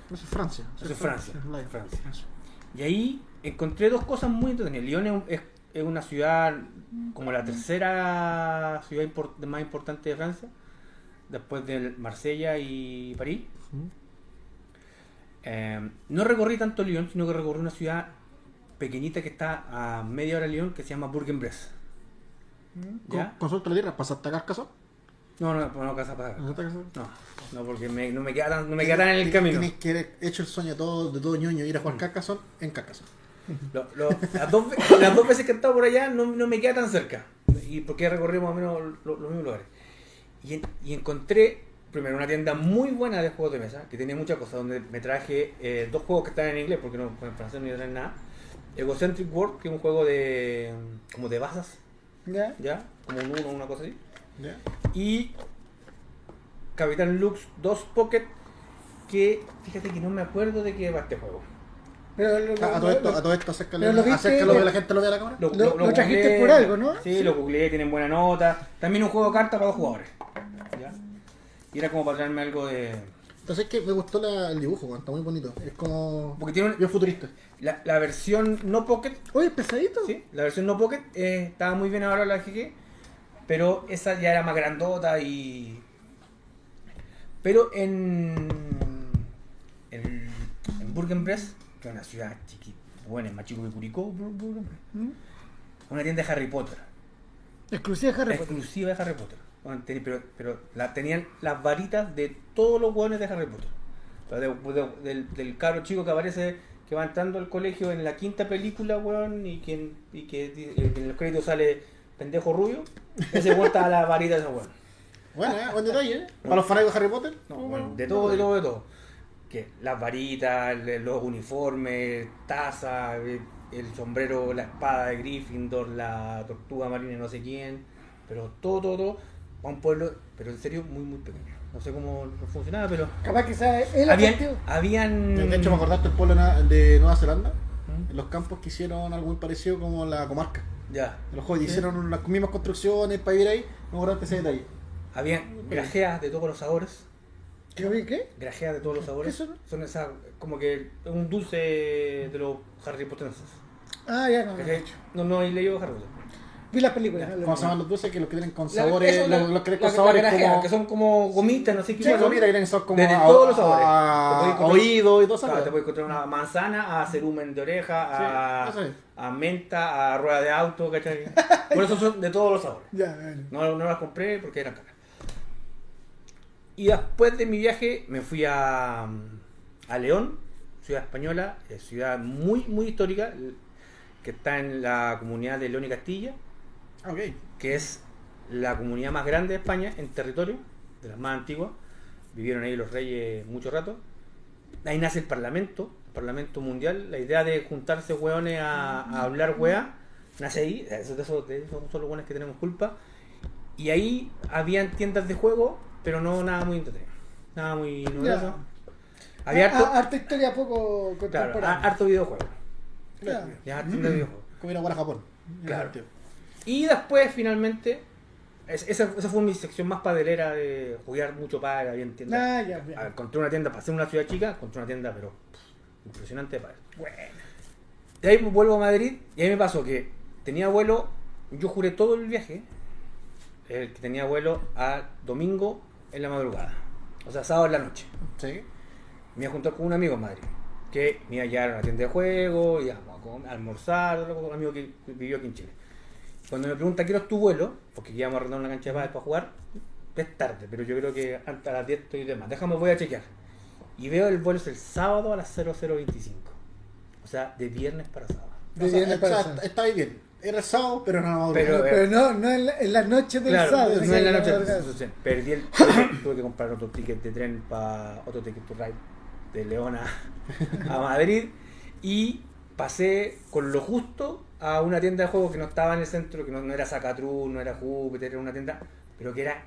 Eso es Francia. Eso es Francia, Francia. Y ahí encontré dos cosas muy entretenidas. Lyon es, es- es una ciudad como la tercera ciudad más importante de Francia, después de Marsella y París. Eh, no recorrí tanto Lyon, sino que recorrí una ciudad pequeñita que está a media hora de Lyon, que se llama Bourg-en-Bresse. Mm. Con, ¿Ya? consulta la tierra, ¿pasaste a Carcassonne? No, no, no, no casa para. No, no, porque me, no me queda tan, no me queda tan en el camino. Tienes que haber hecho el sueño de todo, de todo ñoño, ir a jugar Carcassonne en Carcassonne. Lo- lo- las, dos, las dos veces que he estado por allá no, no me queda tan cerca. Y porque recorrí más o menos lo- los mismos lugares. Y, en- y encontré, primero, una tienda muy buena de juegos de mesa, que tenía muchas cosas, donde me traje eh, dos juegos que están en inglés, porque no en francés no iba a traer nada. Egocentric World, que es un juego de como de bazas, ¿Ya? ¿ya? Como un uno, una cosa así. ¿Ya? Y Capitán Lux 2 Pocket, que fíjate que no me acuerdo de qué va este juego. Pero lo, A, a todo esto, lo- a todo esto, acércalo, lo viste- acércalo lo- que la gente lo vea a la cámara. Lo, Lo- lo trajiste por algo, ¿no? Sí, Sí. lo googleé, tienen buena nota. También un juego de cartas para dos jugadores. ¿ya? Y era como para traerme algo de. Entonces es que me gustó la- el dibujo, está muy bonito. Es como. Porque tiene un- Bien futurista. la, la versión no Pocket, Oye, pesadito. ¿sí? La versión no Pocket eh, estaba muy bien ahora la GG, pero esa ya era más grandota y. Pero en. En, en Bourg-en-Bresse, que es una ciudad chiquita, bueno, es más chico que Curicó, ¿Mm? una tienda de Harry Potter. Exclusiva de Harry Potter. exclusiva de Harry Potter. Bueno, Pero, pero la, tenían las varitas de todos los hueones de Harry Potter. De- de- del, del cabro chico que aparece, que va entrando al colegio en la quinta película, weón, y que, y que di- en los créditos sale pendejo rubio. Ese weón está a la varita de ese weón. Bueno, ¿eh? buen detalle, ¿eh? Para los fanáticos de Harry Potter. No, bueno, de todo, de todo, de todo. Que las varitas, los uniformes, taza, el, el sombrero, la espada de Gryffindor, la tortuga marina, no sé quién. Pero todo, todo, todo. A un pueblo, pero en serio, muy, muy pequeño. No sé cómo funcionaba, pero. Capaz que sea Habían. De hecho, me acordaste el pueblo de Nueva Zelanda. ¿Mm? En los campos que hicieron algo muy parecido como la comarca. Ya. En los juegos hicieron las mismas construcciones para vivir ahí. Me acordaste ese detalle. Habían grajeas de todos los sabores. ¿Qué? ¿Qué? Grajeas de todos los sabores. ¿Qué son? Son esas. Como que un dulce de los Harry Pottenses. Ah, ya no. no. No, no he leído Harry Potter. Vi las películas. ¿Cómo se llaman los dulces? Que los que tienen con La- sabores. eso, los, la- los que tienen la- con sabores la grajea, como. que son como gomitas, no sé qué Sí, son. comida que tienen como. De- de a- todos los sabores. a- oído y todo eso. Claro, te puedes encontrar una manzana a cerumen de oreja, a, Sí, a menta, a rueda de auto, ¿cachai? Por eso son de todos los sabores. Ya, bueno. No, no las compré porque eran caras. Y después de mi viaje me fui a, a León, ciudad española, eh, ciudad muy, muy histórica, que está en la comunidad de León y Castilla, Que es la comunidad más grande de España en territorio, de las más antiguas. Vivieron ahí los reyes mucho rato. Ahí nace el Parlamento, el Parlamento Mundial. La idea de juntarse hueones a, a hablar hueá, nace ahí. Eso, de eso, de eso son los hueones que tenemos culpa. Y ahí habían tiendas de juego, pero no nada muy entretenido. Nada muy novedoso. Había Ah, harto, ah, harta historia poco claro, contemporánea. harto videojuego. Claro. Ya, tienda de videojuegos. Como ir a jugar a Japón. Claro. Y después, finalmente, es- esa, esa fue mi sección más padelera de jugar mucho para bien tienda. Ah, ya, ya. A ver, encontré una tienda, para ser una ciudad chica, encontré una tienda, pero pff, impresionante padre. Bueno. De ahí vuelvo a Madrid y ahí me pasó que tenía vuelo, yo juré todo el viaje, eh, que tenía vuelo a domingo en la madrugada, o sea, sábado en la noche. Sí. Me iba a juntar con un amigo en Madrid, que me iba a llevar a una tienda de juego, íbamos a, almorzar, un amigo que vivió aquí en Chile. Cuando me pregunta, ¿quiero tu vuelo? Porque íbamos a arrendar una cancha de pádel para jugar, es tarde, pero yo creo que antes a las 10 estoy de más. Déjame, voy a chequear. Y veo el vuelo es el sábado a las 0025. O sea, de viernes para sábado. De O sea, viernes para está- sábado. Estaba bien. Era el sábado, pero no Pero-. Pero no, no en la, en la noche del Claro, sábado. no en la no, noche. no, no. entonces, perdí el. tuve, tuve que comprar otro ticket de tren para otro ticket to ride de León a, a Madrid y pasé con lo justo a una tienda de juegos que no estaba en el centro, que no, no era Zacatrus, no era Júpiter, era una tienda, pero que era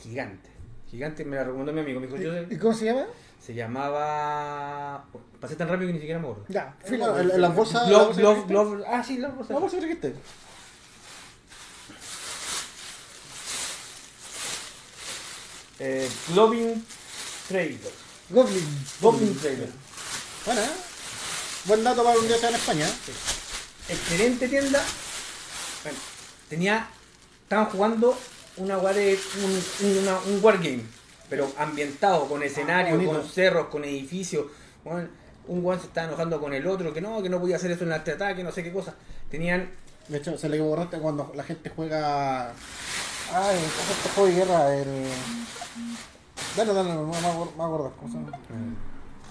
gigante. Gigante, me la recomendó mi amigo, me dijo, yo ¿Y cómo se llama? se llamaba. Pasé tan rápido que ni siquiera me acuerdo. Ya, Sí, filo. las bolsas. la bolsa trajiste- Glove- ah, sí, la bolsa. La bolsa que trajiste. Eh, Globin Trailer. Goblin. Goblin Trailer. Bueno, ¿eh? Buen dato para un día sea en España. ¿eh? excelente tienda. Bueno, tenía. Estaban jugando una de un, un, una- un wargame, pero ambientado, con escenarios, bonito. con cerros, con edificios. Un weón se estaba enojando con el otro, que no, que no podía hacer eso en el ataque, no sé qué cosa. Tenían. De hecho, se le borraste cuando la gente juega. Ay, ¿cómo es este juego de guerra? El. Dale, dale, no me acuerdo, me acuerdo. ¿Cómo se llama?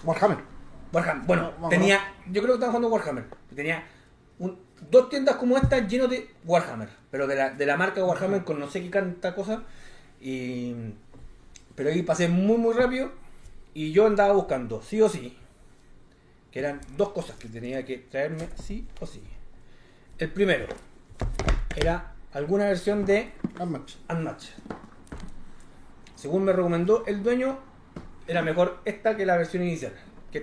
Warhammer. Warhammer. Bueno, No, no, tenía. Yo creo que estaban jugando Warhammer. Tenía un- dos tiendas como esta llenos de Warhammer. Pero de la, de la marca Warhammer con no sé qué tanta cosa. Y. Pero ahí pasé muy muy rápido. Y yo andaba buscando, sí o sí. Que eran dos cosas que tenía que traerme sí o sí. El primero era alguna versión de Unmatch. Unmatch. Según me recomendó el dueño, era mejor esta que la versión inicial. Que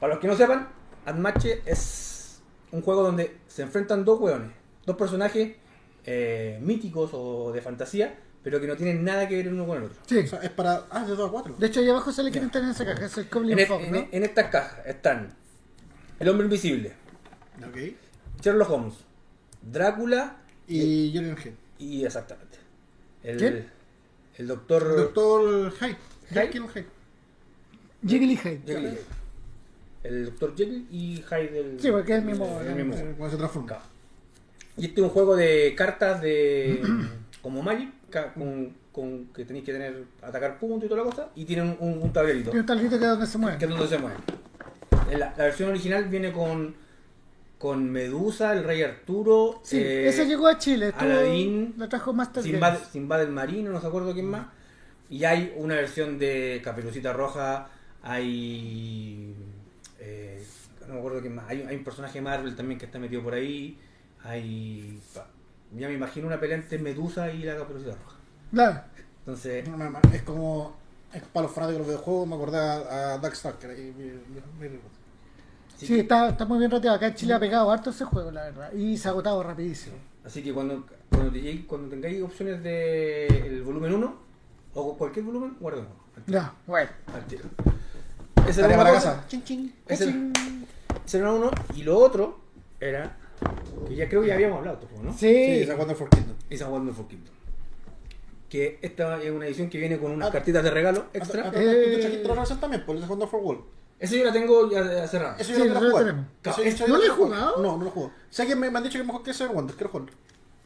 para los que no sepan, Unmatch es un juego donde se enfrentan dos hueones, dos personajes eh, míticos o de fantasía, pero que no tienen nada que ver el uno con el otro. Sí. O sea, es para. Ah, de 2 a 4. De hecho, ahí abajo sale quién está en esa caja. Es el Goblin En, e- en- ¿no? en estas cajas están El Hombre Invisible. Sherlock Holmes, Drácula Y Jürgen Hyde. y exactamente. El, ¿Quién? el doctor, Doctor Hyde. Hyde. Hyde. Jekyll y Hyde. Jekyll y Hyde. El doctor Jekyll y Hyde. El, Sí, porque es el mismo- el mismo. Eh, Cuando se transforma. Y este es un juego de cartas de. como Magic, con, con que tenéis que tener. atacar puntos y toda la cosa. Y tienen un, un tablerito. Tiene un tablito que es donde se que mueve. es donde se mueven. En La, la versión original viene con. con Medusa, el Rey Arturo. Sí, eh, ese llegó a Chile. Estuvo, Aladín, Lo trajo Master Sinbad. Sinbad el Marino, no se acuerdo quién más. Y hay una versión de Caperucita Roja, hay. eh, no me acuerdo quién más. Hay, hay un personaje de Marvel también que está metido por ahí. Hay. Ya me imagino una pelea entre Medusa y la Caperucita Roja. Claro. Entonces, No, no, no, Es como. Es para los fanáticos de los videojuegos, me acordé a, a Darkstalker. ahí, mi- mi- mi- sí está, está muy bien rateado. Acá en Chile ha pegado harto ese juego, la verdad. Y se ha agotado rapidísimo. así que cuando, cuando, te llegue- cuando tengáis opciones de el volumen 1 o cualquier volumen, tiro, Ya, bueno. al tiro. Esa Tarea era una para cosa. casa. Ching, ching. Ese, ese era uno. Y lo otro era. Que ya creo que ya habíamos hablado, ¿no? Sí. Sí, acuerdan for Kingdom. Y San Wonderful Kingdom. Que esta es una edición que viene con unas Ah, cartitas de regalo extra. ah, Eh, ¿Tú trajiste la versión también? Por segundo for World. Esa yo la tengo ya cerrada. Eso Sí, yo no. Eso- Es- eso yo ¿no lo he jugado? No, no lo he jugado. Sé que me, me han dicho que es mejor que Seven Wonders. Quiero jugarlo.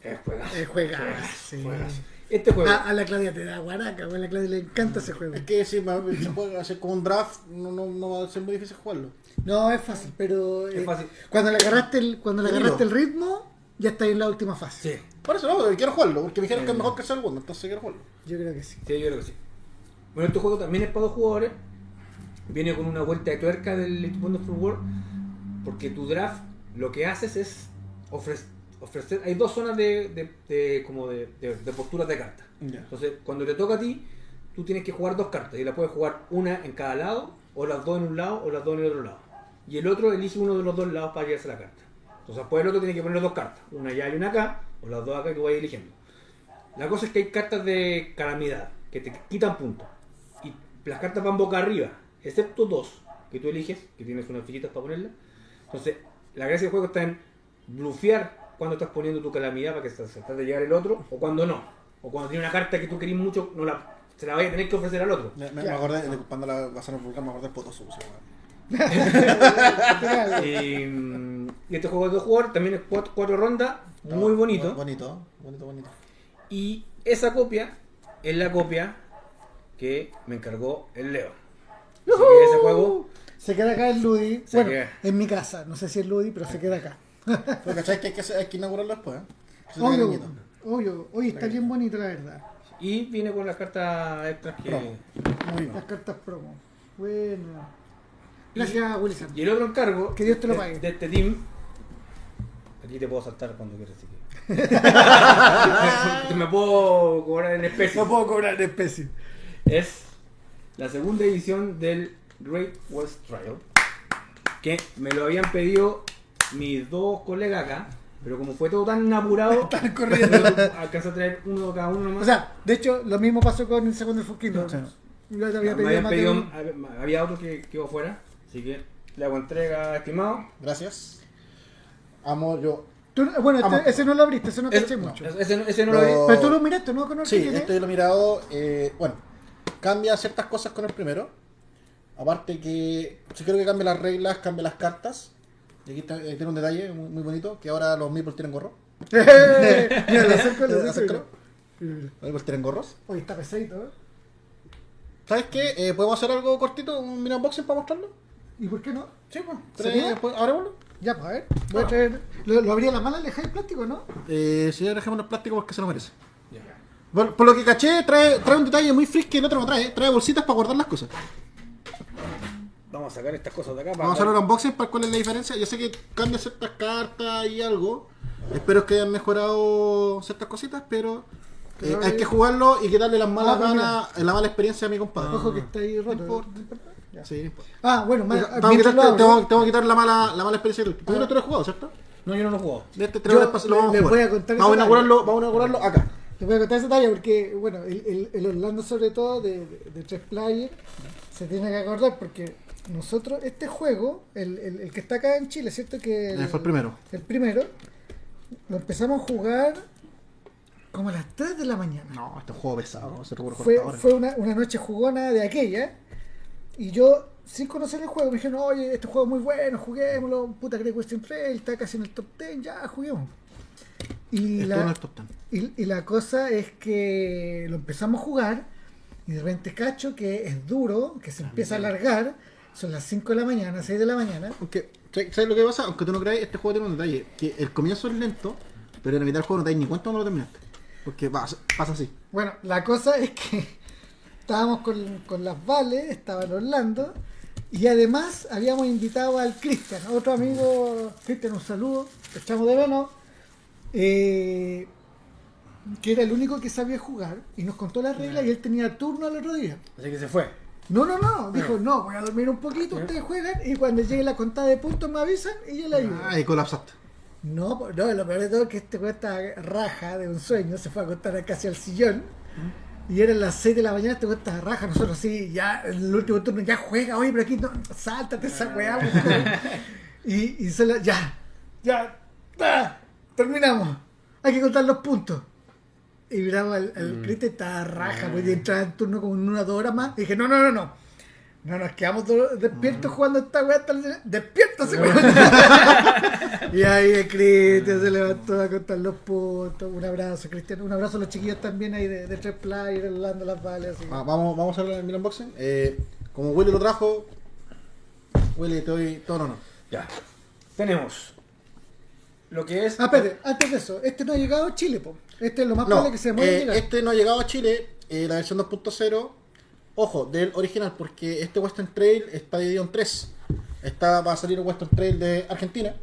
Eh, juegazo. Eh, juega. Sí. Juegazo. Este juego. A, a la Claudia te da guaraca. A la Claudia le encanta ese juego. Es que si se juega hacer como un draft, no, no, no va a ser muy difícil jugarlo. No, es fácil, pero Es eh, fácil. cuando le agarraste el, cuando le El agarraste el ritmo, ya está en la última fase. Sí, Por eso no, quiero jugarlo, porque me dijeron que es mejor que Seven Wonders, entonces quiero jugarlo. Yo creo que sí. sí, yo creo que sí. Bueno, este juego también es para dos jugadores. Viene con una vuelta de tuerca del Wonderful World. Porque tu draft lo que haces es ofrecer. Ofrecer hay dos zonas de, de, de- como de, posturas de cartas. Entonces, cuando te toca a ti, tú tienes que jugar dos cartas y la puedes jugar una en cada lado, o las dos en un lado, o las dos en el otro lado. Y el otro elige uno de los dos lados para llevarse la carta. Entonces, después el otro tiene que poner dos cartas, una allá y una acá, o las dos acá tú vas eligiendo. La cosa es que hay cartas de calamidad que te quitan puntos. Y las cartas van boca arriba, excepto dos que tú eliges, que tienes unas fichitas para ponerlas. Entonces, la gracia del juego está en blufear cuando estás poniendo tu calamidad para que se se trate de llegar el otro, o cuando no. O cuando tiene una carta que tú querís mucho, no la, se la vaya a tener que ofrecer al otro. Me, me, me acordé, de cuando la pasaron por me acordé del poto sucio. weón. Y, mm, y este juego de dos jugadores también es cuatro, cuatro rondas, muy bonito. Bonito, bonito, bonito. Y esa copia es la copia que me encargó el Leo. Así que ese juego Se queda acá el Ludi. Bueno, queda. en mi casa. No sé si es Ludi, pero se queda acá. Pero ¿cachai? Que hay que, hacer- hay que inaugurarlo después, ¿eh? Obvio, obvio. Oye, está bien bonito, la verdad. Y viene con las cartas extras que. Muy Las bien. cartas promo. Bueno. Gracias, Wilson. Y el otro encargo. Que Dios te lo de- pague. De, este team. Aquí te puedo saltar cuando quieras, así que. me puedo cobrar en especie. No puedo cobrar en especie. es la segunda edición del Great West Trial que me lo habían pedido mis dos colegas acá pero como fue todo tan apurado Están corriendo. alcanzé a traer uno cada uno nomás O sea, de hecho, lo mismo pasó con el segundo. Sí. Yo te me había pedido habían más de pedido- un- hab- había otro que quedó fuera así que le hago entrega estimado Gracias. Amo yo. Tú- bueno, este- ese no lo abriste, ese no caché no, mucho. ese, no- ese no Pero- lo vi Pero tú lo miraste, ¿no? Con el Sí, que esto yo lo he mirado. eh, bueno, cambia ciertas cosas con el primero. Aparte que, si creo que cambia las reglas, cambia las cartas. Y aquí está- eh, tiene un detalle muy, muy bonito, que ahora los Meeples tienen gorro. Mira, lo acerco, lo acerco. Acércalo. Los Meeples tienen gorros. Oye, está pesadito, ¿eh? ¿Sabes qué? Eh, ¿Podemos hacer algo cortito? ¿Un mini unboxing para mostrarlo? ¿Y por qué no? Sí, pues. Pues, ¿Abrémoslo? Ya, pues a ver. Voy a traer. ¿Lo, lo abría la mala leja de plástico, no? Eh, si ya dejemos el plástico porque se lo merece. Ya. Por, por lo que caché, trae, trae un detalle muy freak que el otro no trae. Trae bolsitas para guardar las cosas. Vamos a sacar estas cosas de acá para Vamos a hacer un unboxing para cuál es la diferencia. Yo sé que cambian ciertas cartas y algo. Espero que hayan mejorado ciertas cositas, pero eh, hay eh, que jugarlo y quitarle las malas ah, ganas, la mala experiencia a mi compadre. Ojo que está ahí roto. Sí, no importa. Ah, bueno, más, Tengo que quitar, tengo- tengo que quitar la mala, la mala experiencia. Tú Ah. no te lo has jugado, ¿cierto? no yo no lo juego De este tres horas lo vamos a jugar. voy a contar vamos, a inaugurarlo, vamos a inaugurarlo acá. Les voy a contar esa talla porque, bueno, el, el, el Orlando sobre todo de, de, de tres players se tiene que acordar porque nosotros, este juego, el, el, el que está acá en Chile, ¿cierto? Que Eh, fue el primero. El primero, lo empezamos a jugar como a las 3 de la mañana. No, este es un juego pesado. Se fue fue una, una noche jugona de aquella y yo sin conocer el juego me dijeron oye este juego es muy bueno juguémoslo puta Great Western Trail está casi en el top 10 ya juguemos y Estuvo la, el top 10. y, y la cosa es que lo empezamos a jugar y de repente cacho que es duro que se empieza a alargar son las 5 de la mañana 6 de la mañana Aunque, ¿sabes lo que pasa? Aunque tú no creas, este juego tiene un detalle. Que el comienzo es lento, pero en la mitad del juego no te das ni cuenta cuando lo terminaste. Porque pasa, pasa así. Bueno, la cosa es que estábamos con, con las Vales, estaba en Orlando, y además habíamos invitado al Cristian, otro amigo, Cristian, un saludo, te echamos de menos, eh, que era el único que sabía jugar, y nos contó las reglas y él tenía turno al otro día. así que se fue No, no, no, dijo, no, voy a dormir un poquito, ustedes juegan, y cuando llegue la contada de puntos me avisan y yo le ayudo. Ah, y colapsaste. No, po- no, lo peor de todo es que este estaba raja de un sueño, se fue a acostar casi al sillón. Y eran las 6 de la mañana, este güey estaba raja, nosotros sí, ya, en el último turno, ya juega, oye, pero aquí no, sáltate esa weá. Y, y solo, ya, ya, ah, terminamos, hay que contar los puntos. Y miraba al, al Cristian, estaba raja, pues, y entraba en turno como en una o dos horas más. Y dije, no, no, no, no. No nos quedamos todos despiertos jugando esta weá hasta el... ¡Despiértase, weón! y ahí el Cristian se levantó a contar los puntos. Un abrazo, Cristian. Un abrazo a los chiquillos también ahí de, de tres players, Orlando Las Vales. Así. Ah, vamos, vamos a hacer el unboxing. Eh, como Willy lo trajo, Willy, te doy todo no, no. ya tenemos lo que es Ah, espérate, antes de eso, este no ha llegado a Chile, po. Este es lo más No, probable que se en eh, este no ha llegado a Chile, eh, la versión 2.0. Ojo, del original, porque este Western Trail está dividido en tres. Está, va a salir un Western Trail de Argentina.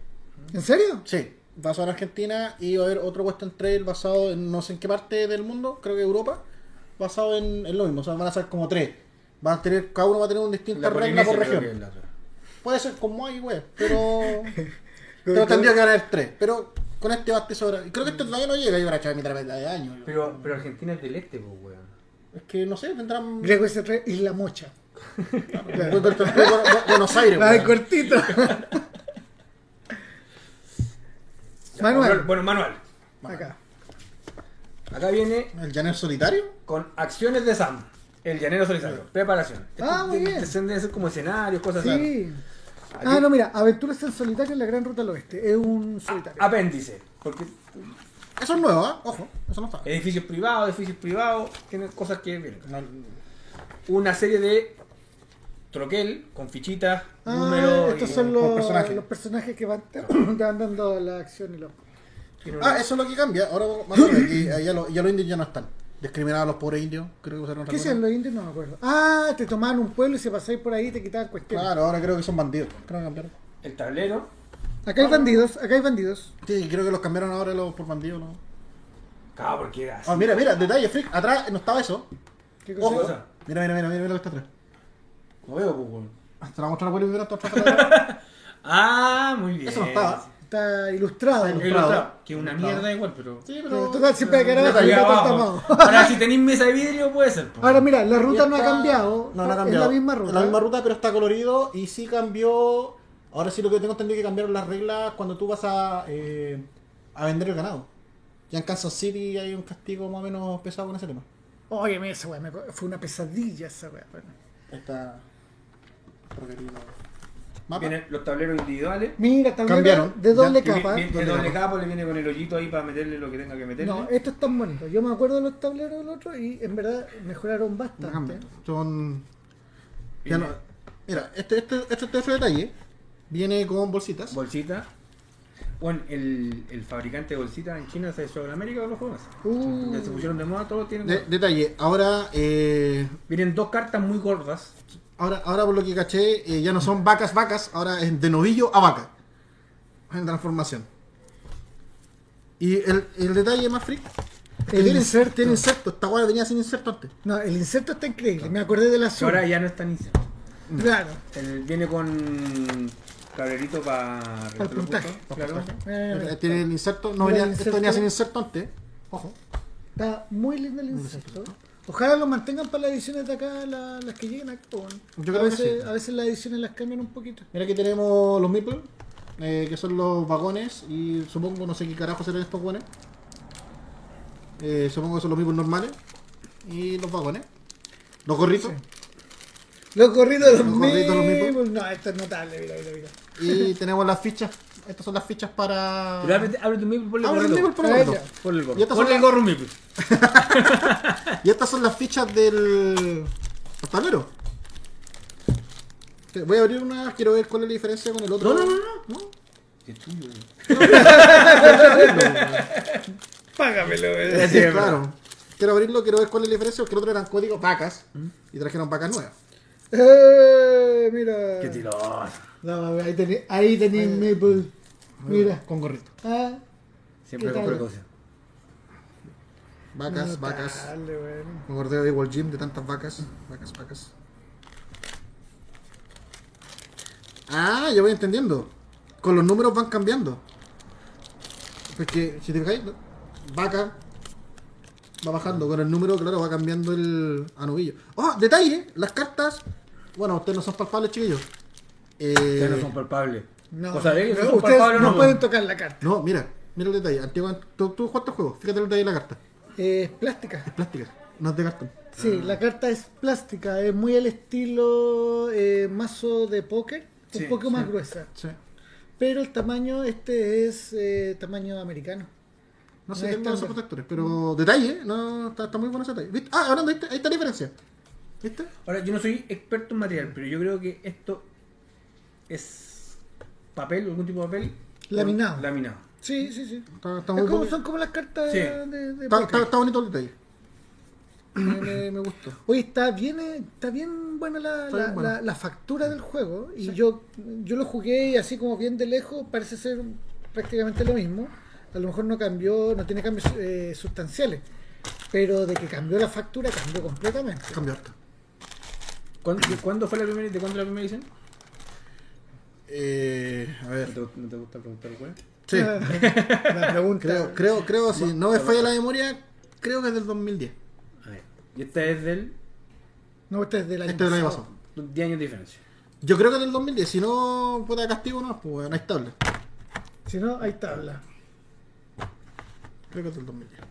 ¿En serio? Sí, basado en Argentina y va a haber otro Western Trail basado en no sé en qué parte del mundo, creo que Europa, basado en, en lo mismo. O sea, van a ser como tres. Van a tener, cada uno va a tener un distinto la regla por región. Puede ser como hay, güey, pero. pero tendría que haber tres. Pero con este basta y sobra. Y creo que este todavía no llega, yo para echar mi tremenda de años. pero pero Argentina es del este pues weón Es que no sé, tendrán. Grego S3 Isla Mocha. Western Trail Bu- Buenos Aires, La de cortito. Manuel. bueno manual Acá. acá viene ¿El llanero solitario? con acciones de Sam el llanero solitario preparación Ah, muy de- bien. de- deben ser como escenarios cosas así Sí. Aquí- Ah, no, mira, Aventuras en Solitario en la Gran Ruta al Oeste. Es un solitario. apéndice porque Eso es nuevo, ¿ah? Ojo, eso no está. edificios privados edificios privados tienen cosas que vienen una serie de troquel con fichitas, Ah, números. estos y- son los personajes. los personajes que van, te van dando la acción y los. tiene Ah, eso es lo que cambia. Ahora que ya, los, ya los indios ya no están. Discriminaban a los pobres indios. Creo que usaron ¿Qué hacían los indios? No me acuerdo. Ah, te tomaban un pueblo y se pasáis por ahí y te quitaban cuestiones. Claro, ahora creo que son bandidos. Creo que cambiaron. El tablero. Acá hay bandidos, acá hay bandidos. Sí, creo que los cambiaron ahora los por bandidos, ¿no? Claro, porque era así. Ah, mira, mira, detalle, freak. Atrás no estaba eso. ¿Qué cosa? Ojo. cosa? Mira, mira, mira, mira, mira lo que está atrás. Lo veo, pues, weón. Ah, Te la mostrar a Willy primero, esto atrás. Ah, muy bien. Eso no estaba. Está ilustrado. Está El Ilustrado. ilustrado, Que una Ilustrado. mierda igual, pero. Sí, Pero total, siempre hay que está abajo. Ahora, si tenéis mesa de vidrio, puede ser. pues. Ahora mira, la ruta no ha está- cambiado. No, no ha cambiado. Es la misma ruta. Es la misma ruta, pero está colorido y sí cambió. Ahora sí lo que tengo entendido es que cambiaron las reglas cuando tú vas a, eh, a vender el ganado. Ya en Kansas City hay un castigo más o menos pesado con ese tema. Oye, mira esa weá, me- fue una pesadilla esa weá. bueno. Esta porquería. Mapa. Vienen los tableros individuales. Mira, tablero Cambiaron. de doble Ya, capa. Viene, ¿Dónde de doble capa, le viene con el hoyito ahí para meterle lo que tenga que meterle. No, estos están bonitos. Yo me acuerdo de los tableros del otro y en verdad mejoraron bastante. Son. ya Viene no- Mira, este, este, este, este otro detalle viene con bolsitas. Bolsita. Bueno, el, el fabricante de bolsitas en China se hizo en América con los juegos. Uh. Ya se pusieron de moda, todos tienen. De- detalle, ahora, eh, Vienen dos cartas muy gordas. Ahora, ahora por lo que caché, eh, ya no son vacas, vacas, ahora es de novillo a vaca. En transformación. Y el, el detalle más freak es que El tiene, inserto. tiene inserto. Esta guay venía sin inserto antes. No, el inserto está increíble. Me acordé del Que azul. ahora ya no están insertos. Claro. El- Viene con cablerito para Para el puntaje. Claro. Mira, Eh, Tiene el inserto. No venía, esto venía sin inserto antes. Ojo. Está muy lindo el inserto. Ojalá lo mantengan para las ediciones de acá, la- las que lleguen acá. bueno. Yo creo a, que veces, sí. a veces las ediciones las cambian un poquito. Mira aquí tenemos los meeple, eh, que son los vagones, y supongo, no sé qué carajo serán estos vagones. Eh, supongo que son los meeples normales. Y los vagones. Los gorritos. Los gorritos de los, Los gorritos. No, esto es notable, mira, mira, mira. Y tenemos las fichas. Estas son las fichas para. Pero ábrete, ábrete un Meeple, ponle Abre el gorrito. meeple por el gorrito. ya. Ponle el gorro. Y estas Ponle son el las- gorro un Meeple. Y estas son las fichas del. tablero. Voy a abrir una, quiero ver cuál es la diferencia con el otro. No, no, no, ¿No? Es tuyo. Págamelo, Sí, claro. Quiero abrirlo, quiero ver cuál es la diferencia, porque el otro eran códigos vacas y trajeron vacas nuevas. Eh, mira. Qué tiroso. No, ahí tenía, ahí el Maple. Mira. Con gorrito. Ah, Siempre ¿Qué con tal? precaución. Vacas, vacas. notable, weón. Me acordé de Igual Gym de tantas vacas. Vacas, vacas. Ah, ya voy entendiendo. Con los números van cambiando. Porque si te fijáis, vaca va bajando. Con el número, claro, va cambiando el anovillo. ¡Oh! Detalle: las cartas. Bueno, ustedes no son palpables, chiquillos. Eh, Ustedes no son palpables. No, ellos, no, son ustedes palpables o no no. pueden tocar la carta. no, mira, mira el detalle. Antigua, tú, tú jugaste el juego, fíjate el detalle de la carta. Es plástica. Es plástica, no es de cartón. Sí, Ah. la carta es plástica, es muy al estilo eh, mazo de póker, un Sí, poco más gruesa. Sí. Pero el tamaño este es eh, tamaño americano. No No sé es qué son los estándar. protectores, pero detalle, no, está, está muy bueno ese detalle. ¿Viste? Ah, hablando, ¿viste? ahí está la diferencia. ¿Viste? Ahora, yo no soy experto en material, pero yo creo que esto es papel, algún tipo de papel. Laminado. Laminado. Sí, sí, sí. Está, está Es muy como- bueno. son como las cartas Sí. de, de Está, póker. está- está bonito el detalle. Me, me- me gustó. Oye, está bien, eh, está bien buena la, Está la, bien buena. la- la factura del juego. Y yo, yo lo jugué y así como bien de lejos parece ser prácticamente lo mismo. A lo mejor no cambió, no tiene cambios eh, sustanciales. Pero de que cambió la factura, cambió completamente. Cambió harto. ¿Cuándo, de cuándo fue la primera, ¿De cuándo la primera edición? Eh, a ¿No ver. te, no te gusta preguntar, güey? Sí, la pregunta. creo, creo, creo, si no me falla la memoria, creo que es del 2010. A ver. Y esta es del. No, este es del año Este es del año pasado. pasado. 10 años de diferencia. Yo creo que es del 2010. Si no, puta castigo, no, pues bueno, ahí está. Si no, hay tabla. Creo que es del 2010.